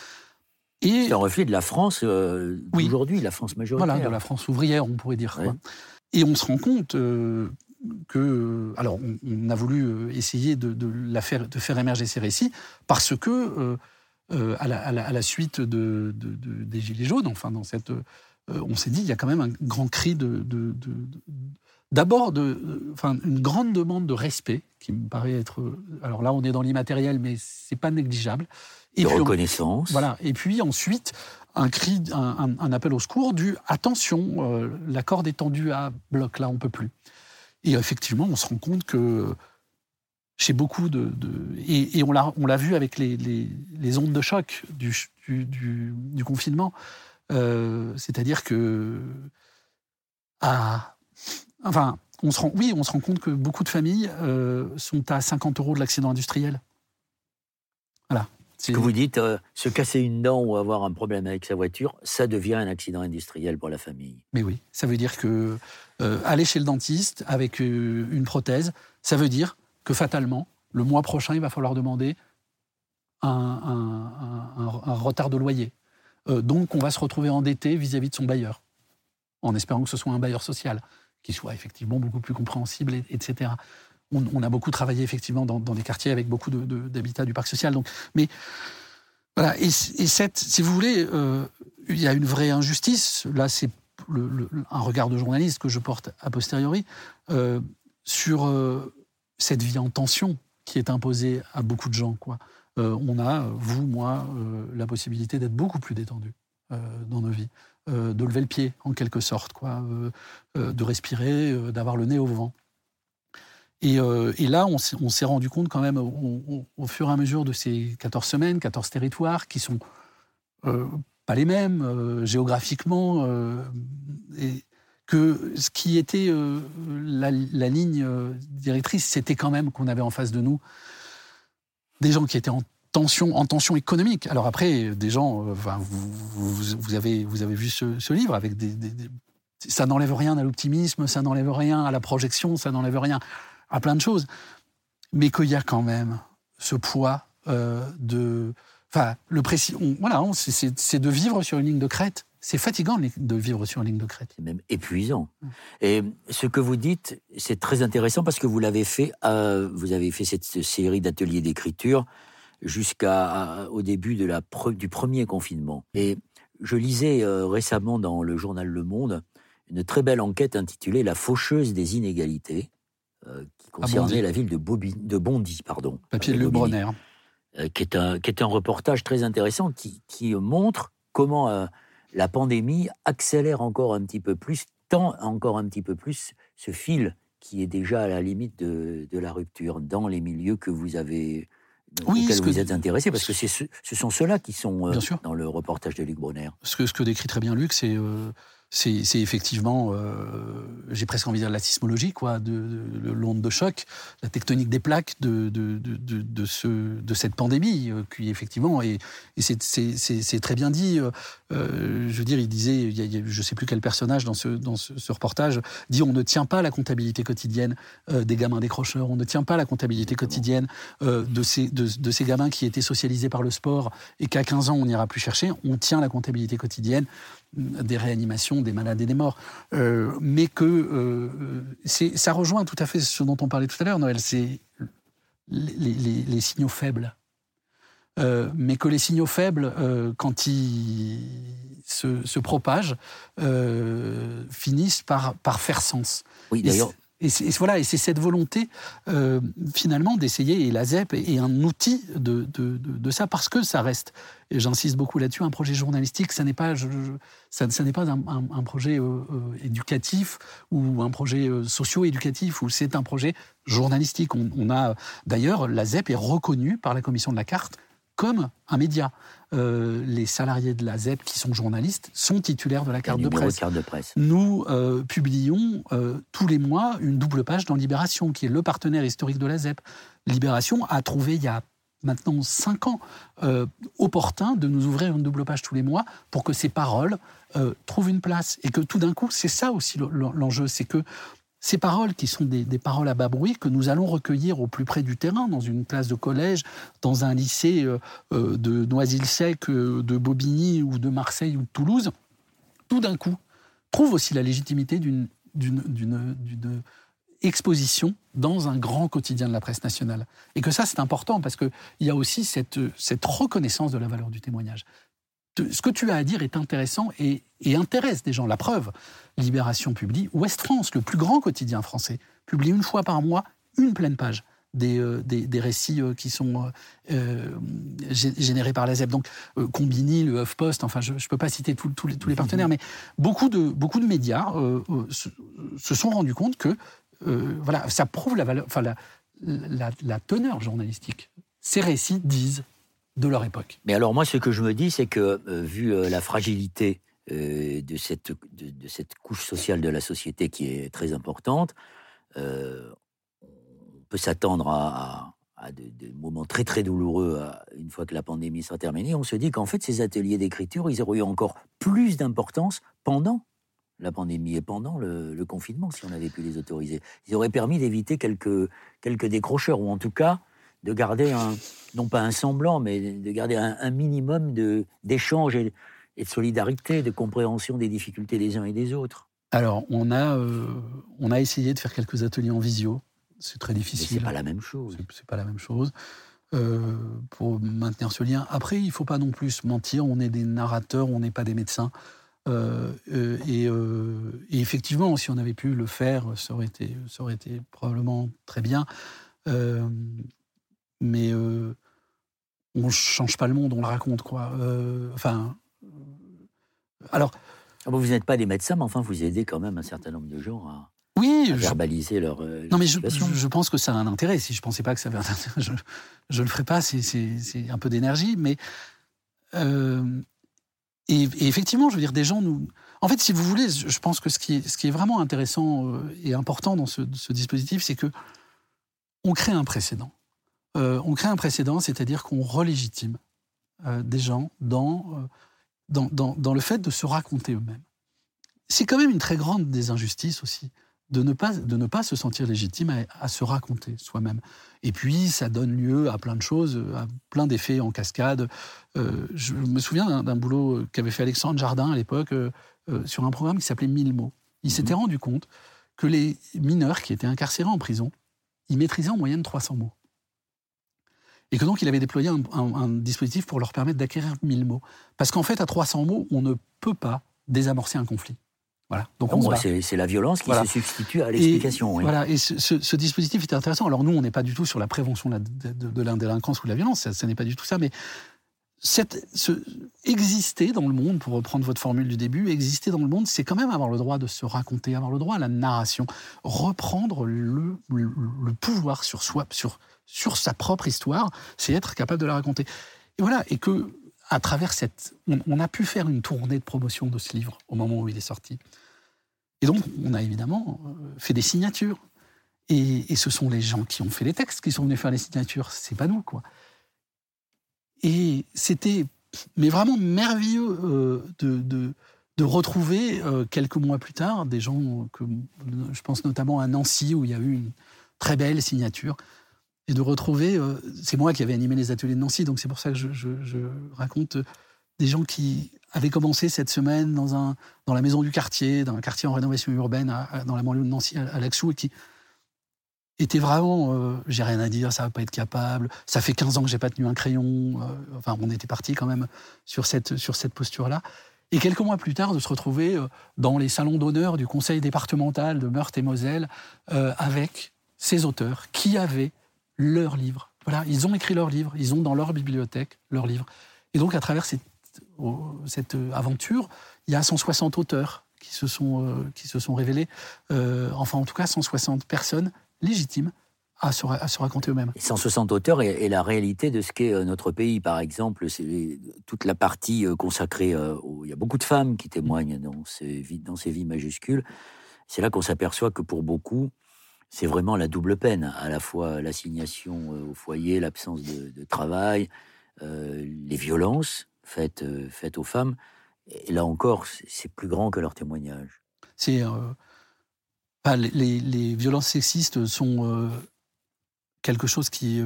Et C'est un reflet de la France euh, Oui. d'aujourd'hui, la France majoritaire. voilà, de la France ouvrière, on pourrait dire. quoi. Et on se rend compte euh, que, alors, on, on a voulu euh, essayer de, de la faire, de faire émerger ces récits parce que, euh, euh, à, la, à la- à la suite de, de- de- des Gilets jaunes, enfin, dans cette, on s'est dit, il y a quand même un grand cri de, D'abord, enfin, une grande demande de respect, qui me paraît être. Alors là, on est dans l'immatériel, mais c'est pas négligeable. De puis, on- reconnaissance. voilà. Et puis ensuite, un cri, un, un- un appel au secours du attention, euh, la corde est tendue à bloc, là, on peut plus. Et effectivement, on se rend compte que chez beaucoup de. de- et, et on l'a on l'a vu avec les, les- les ondes de choc du, ch- du, du- du confinement. Euh, C'est-à-dire que. à- enfin, on se rend, oui, on se rend compte que beaucoup de familles euh, sont à 50 euros de l'accident industriel. Voilà. Ce que vous dites, euh, se casser une dent ou avoir un problème avec sa voiture, ça devient un accident industriel pour la famille. Mais oui, ça veut dire que euh, aller chez le dentiste avec euh, une prothèse, ça veut dire que fatalement, le mois prochain, il va falloir demander un, un- un- un- un retard de loyer. Euh, donc, on va se retrouver endetté vis-à-vis de son bailleur, en espérant que ce soit un bailleur social, qui soit effectivement beaucoup plus compréhensible, et- etc. On, a beaucoup travaillé effectivement dans, des quartiers avec beaucoup d'habitats du parc social. Donc, mais voilà, et, cette, si vous voulez, euh, il y a une vraie injustice. Là, c'est un regard de journaliste que je porte a posteriori euh, sur euh, cette vie en tension qui est imposée à beaucoup de gens. Quoi. On a, vous, moi, la possibilité d'être beaucoup plus détendu dans nos vies, de lever le pied en quelque sorte, quoi, de respirer, d'avoir le nez au vent. Et, euh, et là, on s'est rendu compte quand même, au, fur et à mesure de ces 14 semaines, 14 territoires, qui sont euh, pas les mêmes euh, géographiquement, que ce qui était la, ligne directrice, c'était quand même qu'on avait en face de nous des gens qui étaient en tension, en tension économique. Alors après, des gens, vous, avez, vu ce, livre avec des- ça n'enlève rien à l'optimisme, ça n'enlève rien à la projection, ça n'enlève rien à plein de choses, mais qu'il y a quand même ce poids euh, de, enfin, le précis, voilà, c'est- de vivre sur une ligne de crête. C'est fatigant de vivre sur une ligne de crête. C'est même épuisant. Et ce que vous dites, c'est très intéressant parce que vous l'avez fait, euh, vous avez fait cette série d'ateliers d'écriture jusqu'au début du premier confinement. Et je lisais euh, récemment dans le journal Le Monde une très belle enquête intitulée La faucheuse des inégalités, concernait la ville de, Bondy. Pardon, Papier de Bronner. euh, qui, est un, qui est un reportage très intéressant qui, qui montre comment euh, la pandémie accélère encore un petit peu plus, tend encore un petit peu plus ce fil qui est déjà à la limite de, de la rupture dans les milieux que vous avez Oui, ce vous que- êtes intéressé, parce que ce, ce sont ceux-là qui sont euh, dans le reportage de Luc Bronner. Ce que, ce que décrit très bien Luc, c'est euh, c'est effectivement, euh, j'ai presque envie de dire la sismologie, quoi, de, de- l'onde de choc, la tectonique des plaques de, de, de, de, de ce, de cette pandémie, euh, qui effectivement, et, et c'est- très bien dit. euh, euh, je veux dire, il disait, il y a, il y a- je ne sais plus quel personnage dans ce, dans ce, ce reportage, dit on ne tient pas la comptabilité quotidienne euh, des gamins décrocheurs, on ne tient pas la comptabilité quotidienne euh, de, ces, de, ces gamins qui étaient socialisés par le sport et qu'à 15 ans on n'ira plus chercher, on tient la comptabilité quotidienne des réanimations, des malades et des morts. Euh, mais que euh, ça rejoint tout à fait ce dont on parlait tout à l'heure, Noël, c'est les, les- les signaux faibles. Euh, mais que les signaux faibles, quand ils se, se propagent, finissent par, par faire sens. Oui, d'ailleurs, Et c'est, voilà, et cette volonté, euh, finalement, d'essayer, et la ZEP est un outil de, ça, parce que ça reste, et j'insiste beaucoup là-dessus, un projet journalistique, ça n'est pas, ça, n'est pas un, projet euh, euh, éducatif ou un projet socio-éducatif, ou c'est un projet journalistique. On a, d'ailleurs, la ZEP est reconnue par la commission de la carte comme un média. Euh, les salariés de la ZEP qui sont journalistes sont titulaires de la carte de presse. carte de presse. Nous euh, publions euh, tous les mois une double page dans Libération, qui est le partenaire historique de la ZEP. Libération a trouvé il y a maintenant cinq ans opportun de nous ouvrir une double page tous les mois pour que ces paroles trouvent une place. Et que tout d'un coup, c'est ça aussi le- le- l'enjeu, c'est que ces paroles qui sont des, paroles à bas bruit que nous allons recueillir au plus près du terrain, dans une classe de collège, dans un lycée euh, euh, de Noisy-le-Sec, euh, de Bobigny ou de Marseille ou de Toulouse, tout d'un coup, trouve aussi la légitimité d'une exposition dans un grand quotidien de la presse nationale. Et que ça, c'est important parce qu'il y a aussi cette reconnaissance de la valeur du témoignage. Ce que tu as à dire est intéressant et, intéresse des gens. La preuve, Libération publie, Ouest France, le plus grand quotidien français, publie une fois par mois une pleine page des, euh, des, récits euh, qui sont euh, gé- générés par la ZEP. Donc, Combini, le HuffPost, enfin, je ne peux pas citer tous les, partenaires, mais beaucoup de, beaucoup de médias se, sont rendus compte que voilà, ça prouve la, valeur, enfin, la, la teneur journalistique. Ces récits disent de leur époque. Mais alors moi, ce que je me dis, c'est que euh, vu euh, la fragilité euh, de, cette, de, cette couche sociale de la société qui est très importante, on peut s'attendre à, à- des, moments très très douloureux une fois que la pandémie sera terminée. On se dit qu'en fait, ces ateliers d'écriture, ils auraient eu encore plus d'importance pendant la pandémie et pendant le, le confinement, si on avait pu les autoriser. Ils auraient permis d'éviter quelques, quelques décrocheurs, ou en tout cas de garder un, non pas un semblant, mais de garder un, un minimum d'échange et, et de solidarité, de compréhension des difficultés des uns et des autres. Alors, on a, euh, on a essayé de faire quelques ateliers en visio. C'est très difficile. c'est pas la même chose. C'est- pas la même chose. Euh, pour maintenir ce lien. Après, il faut pas non plus mentir. On est des narrateurs, on n'est pas des médecins. Euh, euh, et, euh, et effectivement, si on avait pu le faire, ça aurait été, ça aurait été probablement très bien. Mais euh, on change pas le monde, on le raconte, quoi. Euh, enfin, alors, Ah bon, vous n'êtes pas des médecins, mais enfin, vous aidez quand même un certain nombre de gens à, oui, à je- verbaliser leur, euh, Non, mais je, pense que ça a un intérêt. Si je pensais pas que ça avait un intérêt, je ne le ferais pas. C'est- un peu d'énergie. Mais. et, et effectivement, je veux dire, des gens nous. En fait, si vous voulez, je pense que ce qui est, ce qui est vraiment intéressant et important dans ce, ce dispositif, c'est que on crée un précédent. Euh, on crée un précédent, c'est-à-dire qu'on relégitime euh, des gens dans, euh, dans, dans, dans le fait de se raconter eux-mêmes. C'est quand même une très grande des injustices aussi de ne pas, de ne pas se sentir légitime à, à se raconter soi-même. Et puis, ça donne lieu à plein de choses, à plein d'effets en cascade. Euh, je me souviens d'un- boulot qu'avait fait Alexandre Jardin à l'époque euh, sur un programme qui s'appelait 1000 mots. Il s'était rendu compte que les mineurs qui étaient incarcérés en prison, ils maîtrisaient en moyenne 300 mots. Et que donc, il avait déployé un, un- un dispositif pour leur permettre d'acquérir 1000 mots. Parce qu'en fait, à 300 mots, on ne peut pas désamorcer un conflit. Voilà. Donc, on Non, bat. c'est c'est la violence qui Voilà. se substitue à l'explication. oui. Voilà, et ce, ce- ce dispositif était intéressant. Alors nous, on n'est pas du tout sur la prévention de la, de, de- de la délinquance ou de la violence, ça, ça n'est pas du tout ça, mais cette, ce, exister dans le monde, pour reprendre votre formule du début, exister dans le monde, c'est quand même avoir le droit de se raconter, avoir le droit à la narration, reprendre le, le- le pouvoir sur soi, sur, sur sa propre histoire, c'est être capable de la raconter. Et voilà, et que à travers cette, on, a pu faire une tournée de promotion de ce livre au moment où il est sorti. Et donc, on a évidemment euh, fait des signatures. Et, ce sont les gens qui ont fait les textes qui sont venus faire les signatures. C'est pas nous, quoi. Et c'était, mais vraiment merveilleux euh, de, de, de retrouver euh, quelques mois plus tard des gens que je pense notamment à Nancy où il y a eu une très belle signature et de retrouver. euh, c'est moi qui avais animé les ateliers de Nancy, donc c'est pour ça que je, raconte euh, des gens qui avaient commencé cette semaine dans, la maison du quartier, dans un quartier en rénovation urbaine, dans la banlieue de Nancy, à, à Laxou, et qui étaient vraiment, euh, j'ai rien à dire, ça va pas être capable, ça fait 15 ans que j'ai pas tenu un crayon, enfin on était parti quand même sur cette, posture-là. Et quelques mois plus tard, de se retrouver dans les salons d'honneur du conseil départemental de Meurthe-et-Moselle euh, avec ces auteurs qui avaient leurs livres. Voilà, ils ont écrit leurs livres, ils ont dans leur bibliothèque leurs livres. Et donc, à travers cette, euh, aventure, il y a 160 auteurs qui se sont, euh, qui se sont révélés, euh, enfin en tout cas 160 personnes légitimes à se, raconter eux-mêmes. Et 160 auteurs et, la réalité de ce qu'est notre pays, par exemple, c'est toute la partie consacrée. il y a beaucoup de femmes qui témoignent dans ces dans ces vies majuscules. C'est là qu'on s'aperçoit que pour beaucoup, c'est vraiment la double peine, à la fois l'assignation euh, au foyer, l'absence de, travail, euh, les violences faites, euh, faites aux femmes. Et là encore, c'est- plus grand que leur témoignage. C'est les, violences sexistes sont quelque chose qui,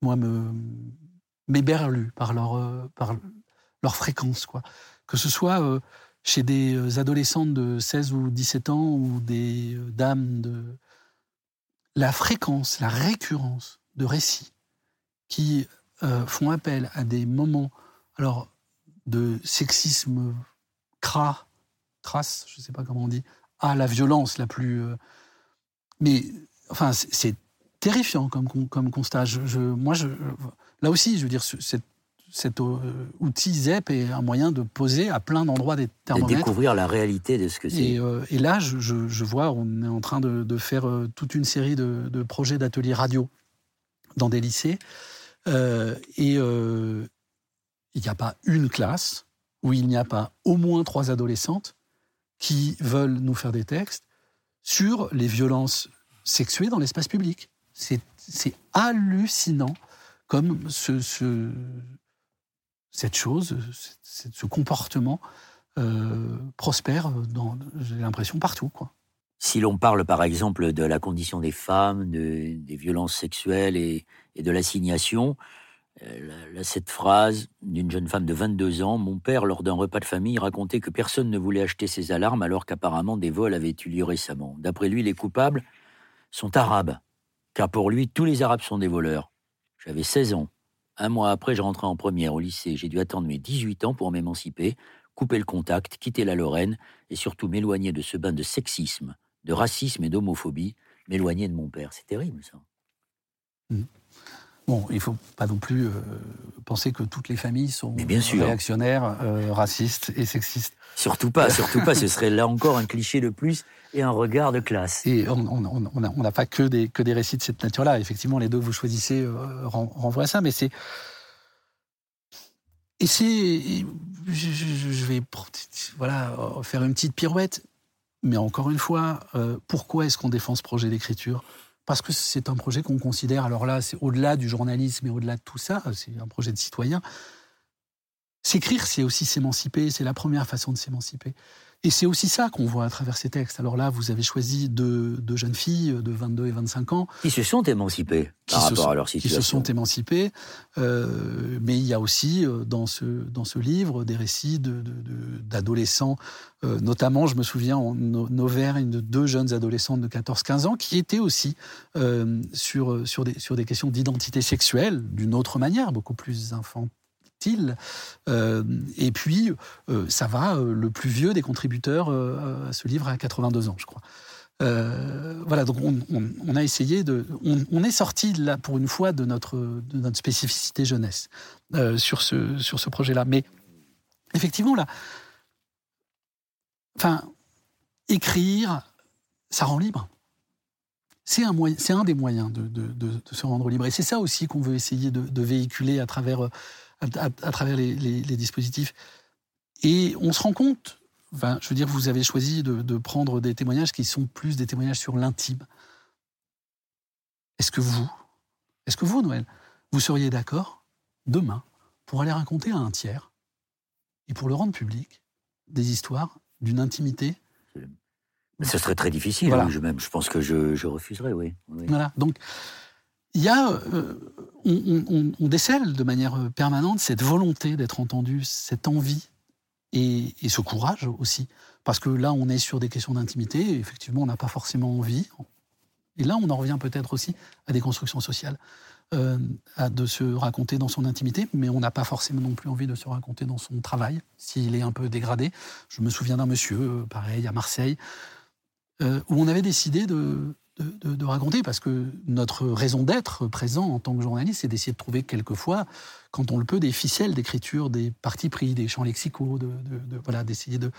moi, me par leur par leur fréquence, quoi. Que ce soit chez des euh, adolescentes de 16 ou 17 ans ou des euh, dames de la fréquence, la récurrence de récits qui euh, font appel à des moments alors de sexisme cras, crasse, je ne sais pas comment on dit, à la violence la plus. mais enfin, c'est- terrifiant comme, comme constat. Moi, là aussi, je veux dire, ce- cet, euh, outil ZEP est un moyen de poser à plein d'endroits des De thermomètres. découvrir la réalité de ce que c'est. Et, euh, et là, je, vois, on est en train de, de faire euh, toute une série de, de projets d'ateliers radio dans des lycées. Euh, et euh, il n'y a pas une classe où il n'y a pas au moins trois adolescentes qui veulent nous faire des textes sur les violences sexuées dans l'espace public. C'est c'est hallucinant comme ce, ce- cette chose, ce, comportement euh, prospère, j'ai l'impression, partout. Quoi. Si l'on parle par exemple de la condition des femmes, de- des violences sexuelles et, de l'assignation, euh, cette phrase d'une jeune femme de 22 ans, mon père, lors d'un repas de famille, racontait que personne ne voulait acheter ses alarmes alors qu'apparemment des vols avaient eu lieu récemment. D'après lui, les coupables sont arabes, car pour lui, tous les arabes sont des voleurs. J'avais 16 ans. Un mois après, je rentrais en première au lycée. J'ai dû attendre mes 18 ans pour m'émanciper, couper le contact, quitter la Lorraine et surtout m'éloigner de ce bain de sexisme, de racisme et d'homophobie, m'éloigner de mon père. C'est terrible ça. Bon, il ne faut pas non plus euh, penser que toutes les familles sont Mais bien sûr. réactionnaires, euh, racistes et sexistes. Surtout pas, surtout pas. Ce serait là encore un cliché de plus et un regard de classe. Et on n'a pas que des, que des récits de cette nature-là. Effectivement, les deux que vous choisissez euh, ren- renvoient à ça, mais c'est. Et c'est. Je, je- je vais voilà, faire une petite pirouette. Mais encore une fois, pourquoi est-ce qu'on défend ce projet d'écriture? Parce que c'est un projet qu'on considère, alors là, c'est au-delà du journalisme et au-delà de tout ça, c'est un projet de citoyen. S'écrire, c'est aussi s'émanciper, c'est la première façon de s'émanciper. Et c'est aussi ça qu'on voit à travers ces textes. Alors là, vous avez choisi deux, deux, jeunes filles de 22 et 25 ans. Qui se sont émancipées par rapport sont, à leur situation. Qui se sont émancipées. Euh, mais il y a aussi euh, dans ce, dans ce livre des récits d'adolescents, de, de, euh, notamment, je me souviens, en Auvergne, de deux jeunes adolescentes de 14-15 ans qui étaient aussi euh, sur, sur, des, sur des questions d'identité sexuelle d'une autre manière, beaucoup plus infantile euh, et puis, euh, ça va, euh, le plus vieux des contributeurs à ce livre a 82 ans, je crois. voilà, donc on, a essayé de. On, est sorti là pour une fois de notre, de notre spécificité jeunesse sur ce, sur ce projet-là. Mais effectivement, là. Enfin, écrire, ça rend libre. C'est un, un des moyens de, se rendre libre. Et c'est ça aussi qu'on veut essayer de, véhiculer à travers à, travers les, dispositifs. Et on se rend compte, je veux dire, vous avez choisi de, prendre des témoignages qui sont plus des témoignages sur l'intime. Est-ce que vous, est-ce que vous, Noël, vous seriez d'accord demain pour aller raconter à un tiers et pour le rendre public des histoires d'une intimité Ce serait très difficile. Je, même, je pense que je, je refuserais, oui. oui. Voilà. Donc, il y a, euh, on, décèle de manière euh, permanente cette volonté d'être entendu, cette envie et, ce courage aussi. Parce que là, on est sur des questions d'intimité, effectivement, on n'a pas forcément envie. Et là, on en revient peut-être aussi à des constructions sociales, euh, de se raconter dans son intimité, mais on n'a pas forcément non plus envie de se raconter dans son travail, s'il est un peu dégradé. Je me souviens d'un monsieur, pareil, à Marseille, où on avait décidé de, de, raconter, parce que notre raison d'être présent en tant que journaliste, c'est d'essayer de trouver quelquefois, quand on le peut, des ficelles d'écriture, des partis pris, des champs lexicaux, de, d'essayer de,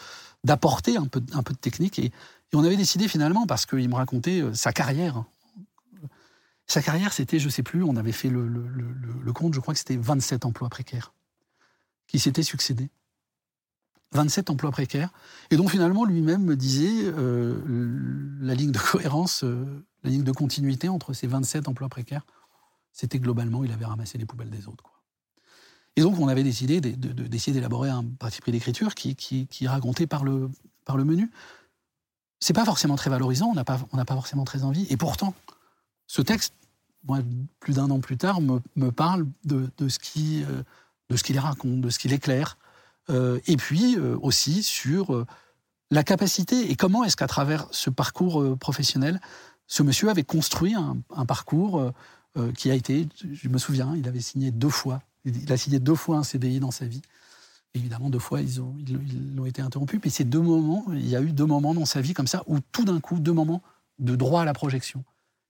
d'apporter un peu, de technique. Et, on avait décidé finalement, parce qu'il me racontait euh, sa carrière. Sa carrière, c'était, je sais plus, on avait fait le, le compte, je crois que c'était 27 emplois précaires qui s'étaient succédés. 27 emplois précaires. Et donc finalement, lui-même me disait euh, la ligne de cohérence, euh, la ligne de continuité entre ces 27 emplois précaires, c'était globalement, il avait ramassé les poubelles des autres. Et donc on avait décidé d'essayer d'élaborer un parti pris d'écriture qui, racontait par le, par le menu. C'est pas forcément très valorisant, on n'a pas, forcément très envie. Et pourtant, ce texte, moi, plus d'un an plus tard, me, parle euh, de ce qu'il raconte, de ce qu'il éclaire, et puis euh, aussi sur euh, la capacité et comment est-ce qu'à travers ce parcours professionnel, ce monsieur avait construit un, parcours qui a été, je me souviens, il avait signé deux fois, il a signé deux fois un CDI dans sa vie. Évidemment, deux fois, ils ont, ils, ont été interrompus. Puis ces deux moments, il y a eu deux moments dans sa vie comme ça, où tout d'un coup, deux moments de droit à la projection.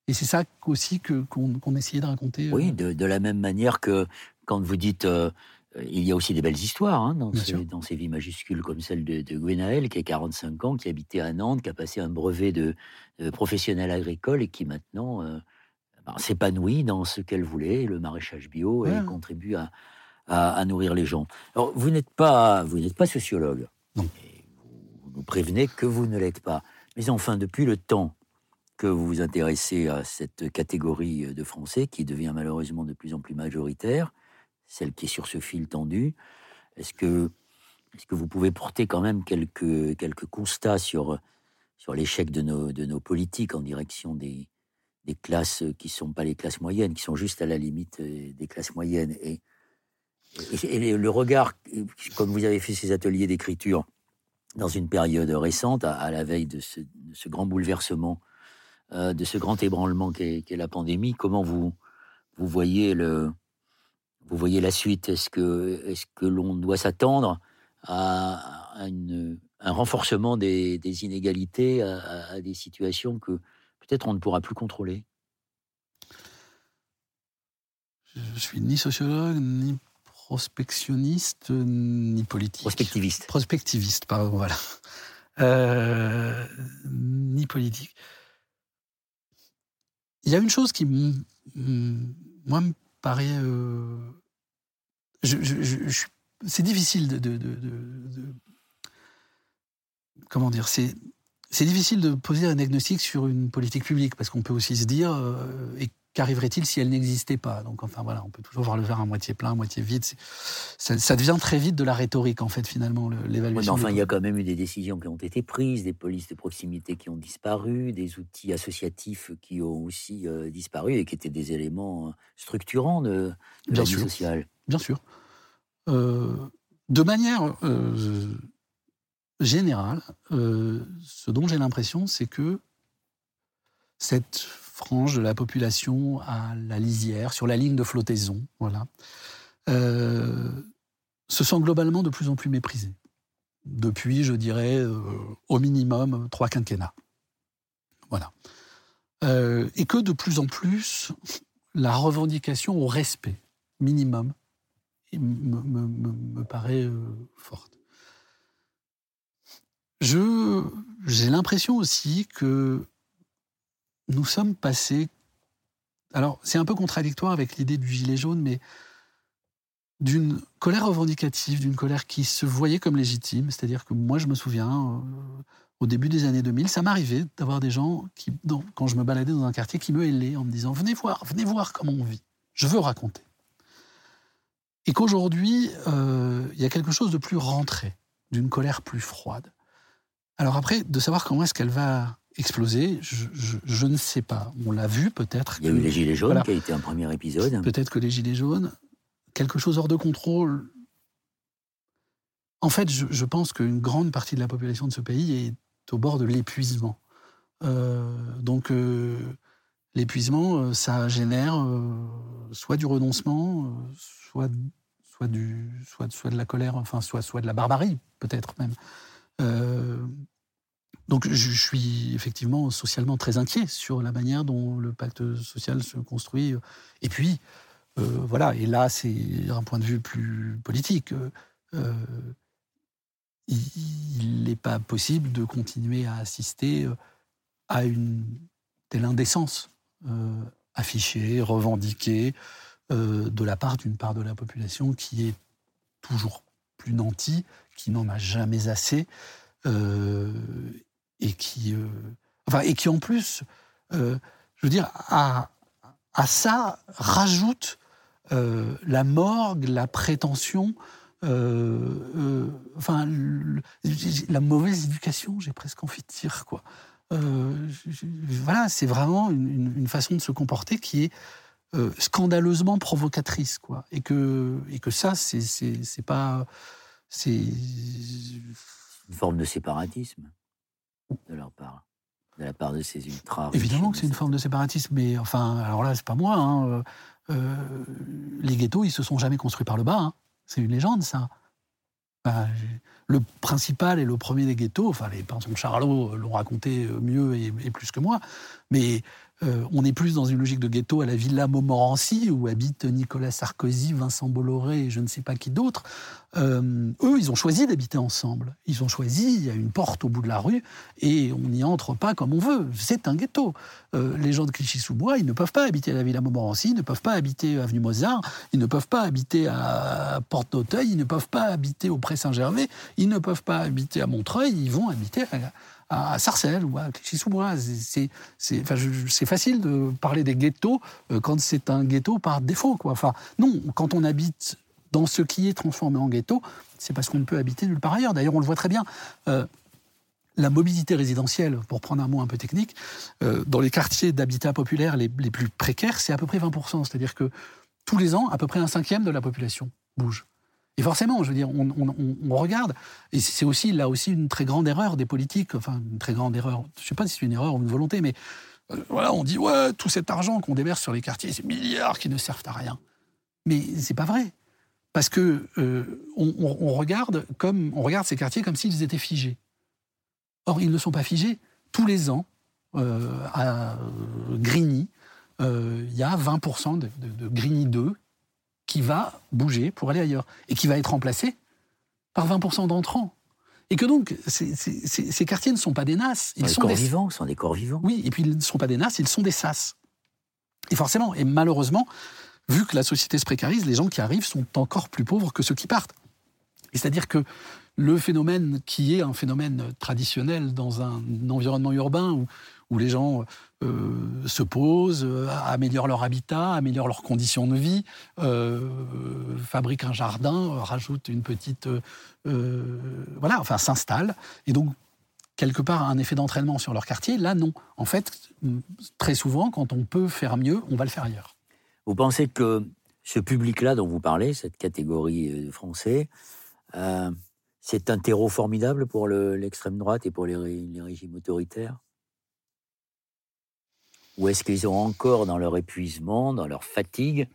Et c'est ça aussi qu'on essayait de raconter. Oui, de, la même manière que quand vous dites euh, il y a aussi des belles histoires hein, dans, ces, vies majuscules comme celle de, de Gwenaël, qui a 45 ans, qui habitait à Nantes, qui a passé un brevet de, professionnel agricole et qui maintenant euh, ben, s'épanouit dans ce qu'elle voulait, le maraîchage bio, et contribue à, nourrir les gens. Alors, vous n'êtes pas, vous n'êtes pas sociologue. Non. vous nous prévenez que vous ne l'êtes pas. Mais enfin, depuis le temps que vous vous intéressez à cette catégorie de Français qui devient malheureusement de plus en plus majoritaire, celle qui est sur ce fil tendu. Est-ce que, est que vous pouvez porter quand même quelques, quelques constats sur, sur l'échec de nos, de nos politiques en direction des, des classes qui ne sont pas les classes moyennes, qui sont juste à la limite euh, des classes moyennes et, et, le regard, comme vous avez fait ces ateliers d'écriture dans une période récente, à, la veille de ce, grand bouleversement, euh, de ce grand ébranlement qu'est la pandémie, comment vous, vous voyez le, vous voyez la suite Est-ce que, est que l'on doit s'attendre à, un renforcement des, inégalités, à, des situations que peut-être on ne pourra plus contrôler? Je suis ni sociologue, ni prospectionniste, ni politique. Prospectiviste. Prospectiviste, pardon, voilà. Euh, ni politique. Il y a une chose qui, moi, me paraît. Euh, c'est difficile de, poser un diagnostic sur une politique publique, parce qu'on peut aussi se dire, euh, qu'arriverait-il si elle n'existait pas? Donc, enfin voilà, on peut toujours voir le verre à moitié plein, à moitié vide. Ça, ça, devient très vite de la rhétorique, en fait, finalement, l'évaluation. enfin, il y a quand même eu des décisions qui ont été prises, des polices de proximité qui ont disparu, des outils associatifs qui ont aussi euh, disparu et qui étaient des éléments structurants de, de la vie sociale. Bien sûr. Euh, de manière euh, générale, euh, ce dont j'ai l'impression, c'est que cette frange de la population à la lisière, sur la ligne de flottaison, voilà, se sent globalement de plus en plus méprisée. Depuis, je dirais, au minimum trois quinquennats. Voilà. et que de plus en plus, la revendication au respect minimum me, me, paraît euh, forte. J'ai l'impression aussi que nous sommes passés. Alors, c'est un peu contradictoire avec l'idée du gilet jaune, mais d'une colère revendicative, d'une colère qui se voyait comme légitime. C'est-à-dire que moi, je me souviens, euh, au début des années 2000, ça m'arrivait d'avoir des gens qui, quand je me baladais dans un quartier, qui me hélaient en me disant Venez voir, venez voir comment on vit. Je veux raconter et qu'aujourd'hui, euh, il y a quelque chose de plus rentré, d'une colère plus froide. Alors après, de savoir comment est-ce qu'elle va exploser, je, ne sais pas. On l'a vu peut-être. Il y a eu les Gilets jaunes qui a été un premier épisode. Peut-être que les Gilets jaunes, quelque chose hors de contrôle. En fait, je, pense qu'une grande partie de la population de ce pays est au bord de l'épuisement. Euh, donc, euh, l'épuisement, ça génère soit du renoncement, soit, soit, du, soit, soit de la colère, enfin, soit, soit de la barbarie, peut-être même. Euh, donc je, suis effectivement socialement très inquiet sur la manière dont le pacte social se construit. Et puis, euh, voilà, et là, c'est un point de vue plus politique. Euh, il n'est pas possible de continuer à assister à une telle indécence affichée, revendiquée, euh, de la part d'une part de la population qui est toujours plus nantie, qui n'en a jamais assez, euh, et qui, euh, enfin, et qui en plus, je veux dire, à, ça rajoute la morgue, la prétention, enfin, la mauvaise éducation, j'ai presque envie de dire quoi. voilà, c'est vraiment une, façon de se comporter qui est euh, scandaleusement provocatrice, quoi. Et que, et que ça, c'est pas. C'est. Une forme de séparatisme de leur part. De la part de ces ultras. Évidemment que c'est une forme de séparatisme, mais enfin, alors là, c'est pas moi. Hein, euh, euh, les ghettos, ils se sont jamais construits par le bas. Hein. C'est une légende, ça. le principal et le premier des ghettos, enfin les Pinson Charlot l'ont raconté mieux et, et, plus que moi, mais euh, on est plus dans une logique de ghetto à la Villa Montmorency, où habitent Nicolas Sarkozy, Vincent Bolloré et je ne sais pas qui d'autre. Euh, eux, ils ont choisi d'habiter ensemble. Ils ont choisi, il y a une porte au bout de la rue, et on n'y entre pas comme on veut. C'est un ghetto. Euh, les gens de Clichy-sous-Bois, ils ne peuvent pas habiter à la Villa Montmorency, ils ne peuvent pas habiter à Avenue Mozart, ils ne peuvent pas habiter à Porte d'Auteuil, ils ne peuvent pas habiter au Pré-Saint-Gervais, ils ne peuvent pas habiter à Montreuil, ils vont habiter à à Sarcelles ou à Clichy-sous-Bois. C'est facile de parler des ghettos euh, quand c'est un ghetto par défaut. Enfin, non, quand on habite dans ce qui est transformé en ghetto, c'est parce qu'on ne peut habiter nulle part ailleurs. D'ailleurs, on le voit très bien. Euh, la mobilité résidentielle, pour prendre un mot un peu technique, euh, dans les quartiers d'habitat populaire les, les, plus précaires, c'est à peu près 20%. C'est-à-dire que tous les ans, à peu près un cinquième de la population bouge. Et forcément, je veux dire, on, regarde, et c'est aussi là aussi une très grande erreur des politiques, enfin une très grande erreur, je ne sais pas si c'est une erreur ou une volonté, mais euh, voilà, on dit ouais, tout cet argent qu'on déverse sur les quartiers, ces milliards qui ne servent à rien. Mais c'est pas vrai, parce que euh, on, regarde comme on regarde ces quartiers comme s'ils étaient figés. Or, ils ne sont pas figés. Tous les ans, euh, à Grigny, il y a 20% de, Grigny 2 qui va bouger pour aller ailleurs et qui va être remplacé par 20% d'entrants. Et que donc, ces, quartiers ne sont pas des NAS. Ils sont des corps vivants, sont des corps vivants. Oui, et puis ils ne sont pas des NAS, ils sont des SAS. Et forcément, et malheureusement, vu que la société se précarise, les gens qui arrivent sont encore plus pauvres que ceux qui partent. C'est-à-dire que le phénomène qui est un phénomène traditionnel dans un environnement urbain où, où les gens euh, se posent, euh, améliorent leur habitat, améliorent leurs conditions de vie, euh, fabriquent un jardin, rajoutent une petite... voilà, enfin s'installent. Et donc, quelque part, un effet d'entraînement sur leur quartier. Là, non. En fait, très souvent, quand on peut faire mieux, on va le faire ailleurs. Vous pensez que ce public-là dont vous parlez, cette catégorie de Français, c'est un terreau formidable pour l'extrême droite et pour les, régimes autoritaires? Ou est-ce qu'ils ont encore dans leur épuisement, dans leur fatigue,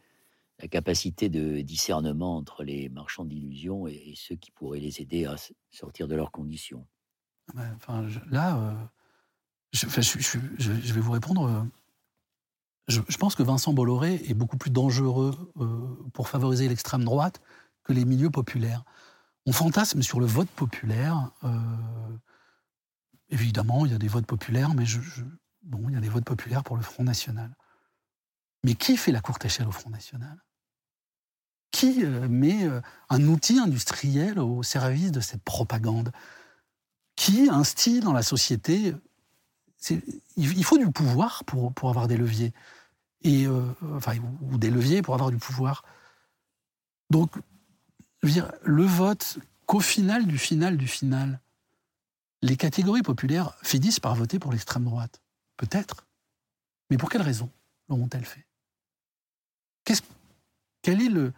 la capacité de discernement entre les marchands d'illusions et, ceux qui pourraient les aider à sortir de leurs conditions? Là, euh, je, vais vous répondre. Euh, je, pense que Vincent Bolloré est beaucoup plus dangereux euh, pour favoriser l'extrême droite que les milieux populaires. On fantasme sur le vote populaire. Évidemment, il y a des votes populaires, mais je, bon, il y a des votes populaires pour le Front National. Mais qui fait la courte échelle au Front National? Qui euh, met euh, un outil industriel au service de cette propagande? Qui instille dans la société Il faut du pouvoir pour, avoir des leviers. Et, enfin, ou des leviers pour avoir du pouvoir. Donc, le vote, qu'au final du final du final, les catégories populaires finissent par voter pour l'extrême droite. Peut-être. Mais pour quelle raison l'auront-elles fait? Quel est le,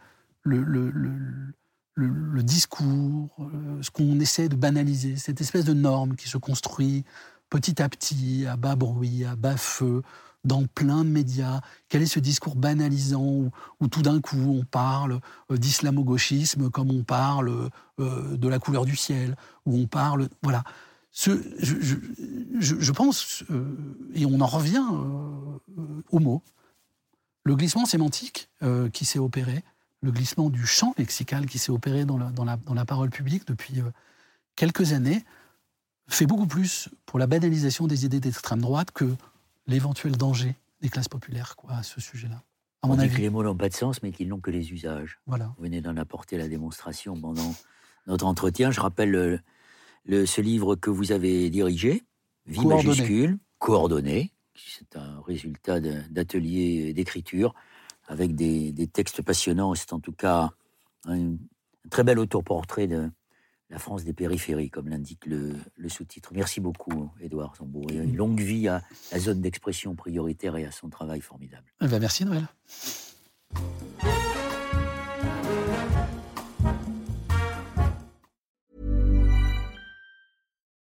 discours, euh, ce qu'on essaie de banaliser, cette espèce de norme qui se construit petit à petit, à bas bruit, à bas feu, dans plein de médias? Quel est ce discours banalisant où, tout d'un coup on parle euh, d'islamo-gauchisme comme on parle euh, de la couleur du ciel, où on parle... Voilà. Ce, je, pense, euh, et on en revient au mot, le glissement sémantique qui s'est opéré, le glissement du champ lexical qui s'est opéré dans la, dans, la, dans la, parole publique depuis quelques années, fait beaucoup plus pour la banalisation des idées d'extrême droite que l'éventuel danger des classes populaires quoi, à ce sujet-là. À mon On avis. que les mots n'ont pas de sens, mais qu'ils n'ont que les usages. Voilà. Vous venez d'en apporter la démonstration pendant notre entretien. Je rappelle le, ce livre que vous avez dirigé, Vie majuscule, coordonné. C'est un résultat d'atelier d'écriture avec des, textes passionnants. C'est en tout cas un, un très bel autoportrait de, la France des périphéries, comme l'indique le, sous-titre. Merci beaucoup, Édouard Zambo. Et une longue vie à la zone d'expression prioritaire et à son travail formidable. Eh ben, merci, Noël.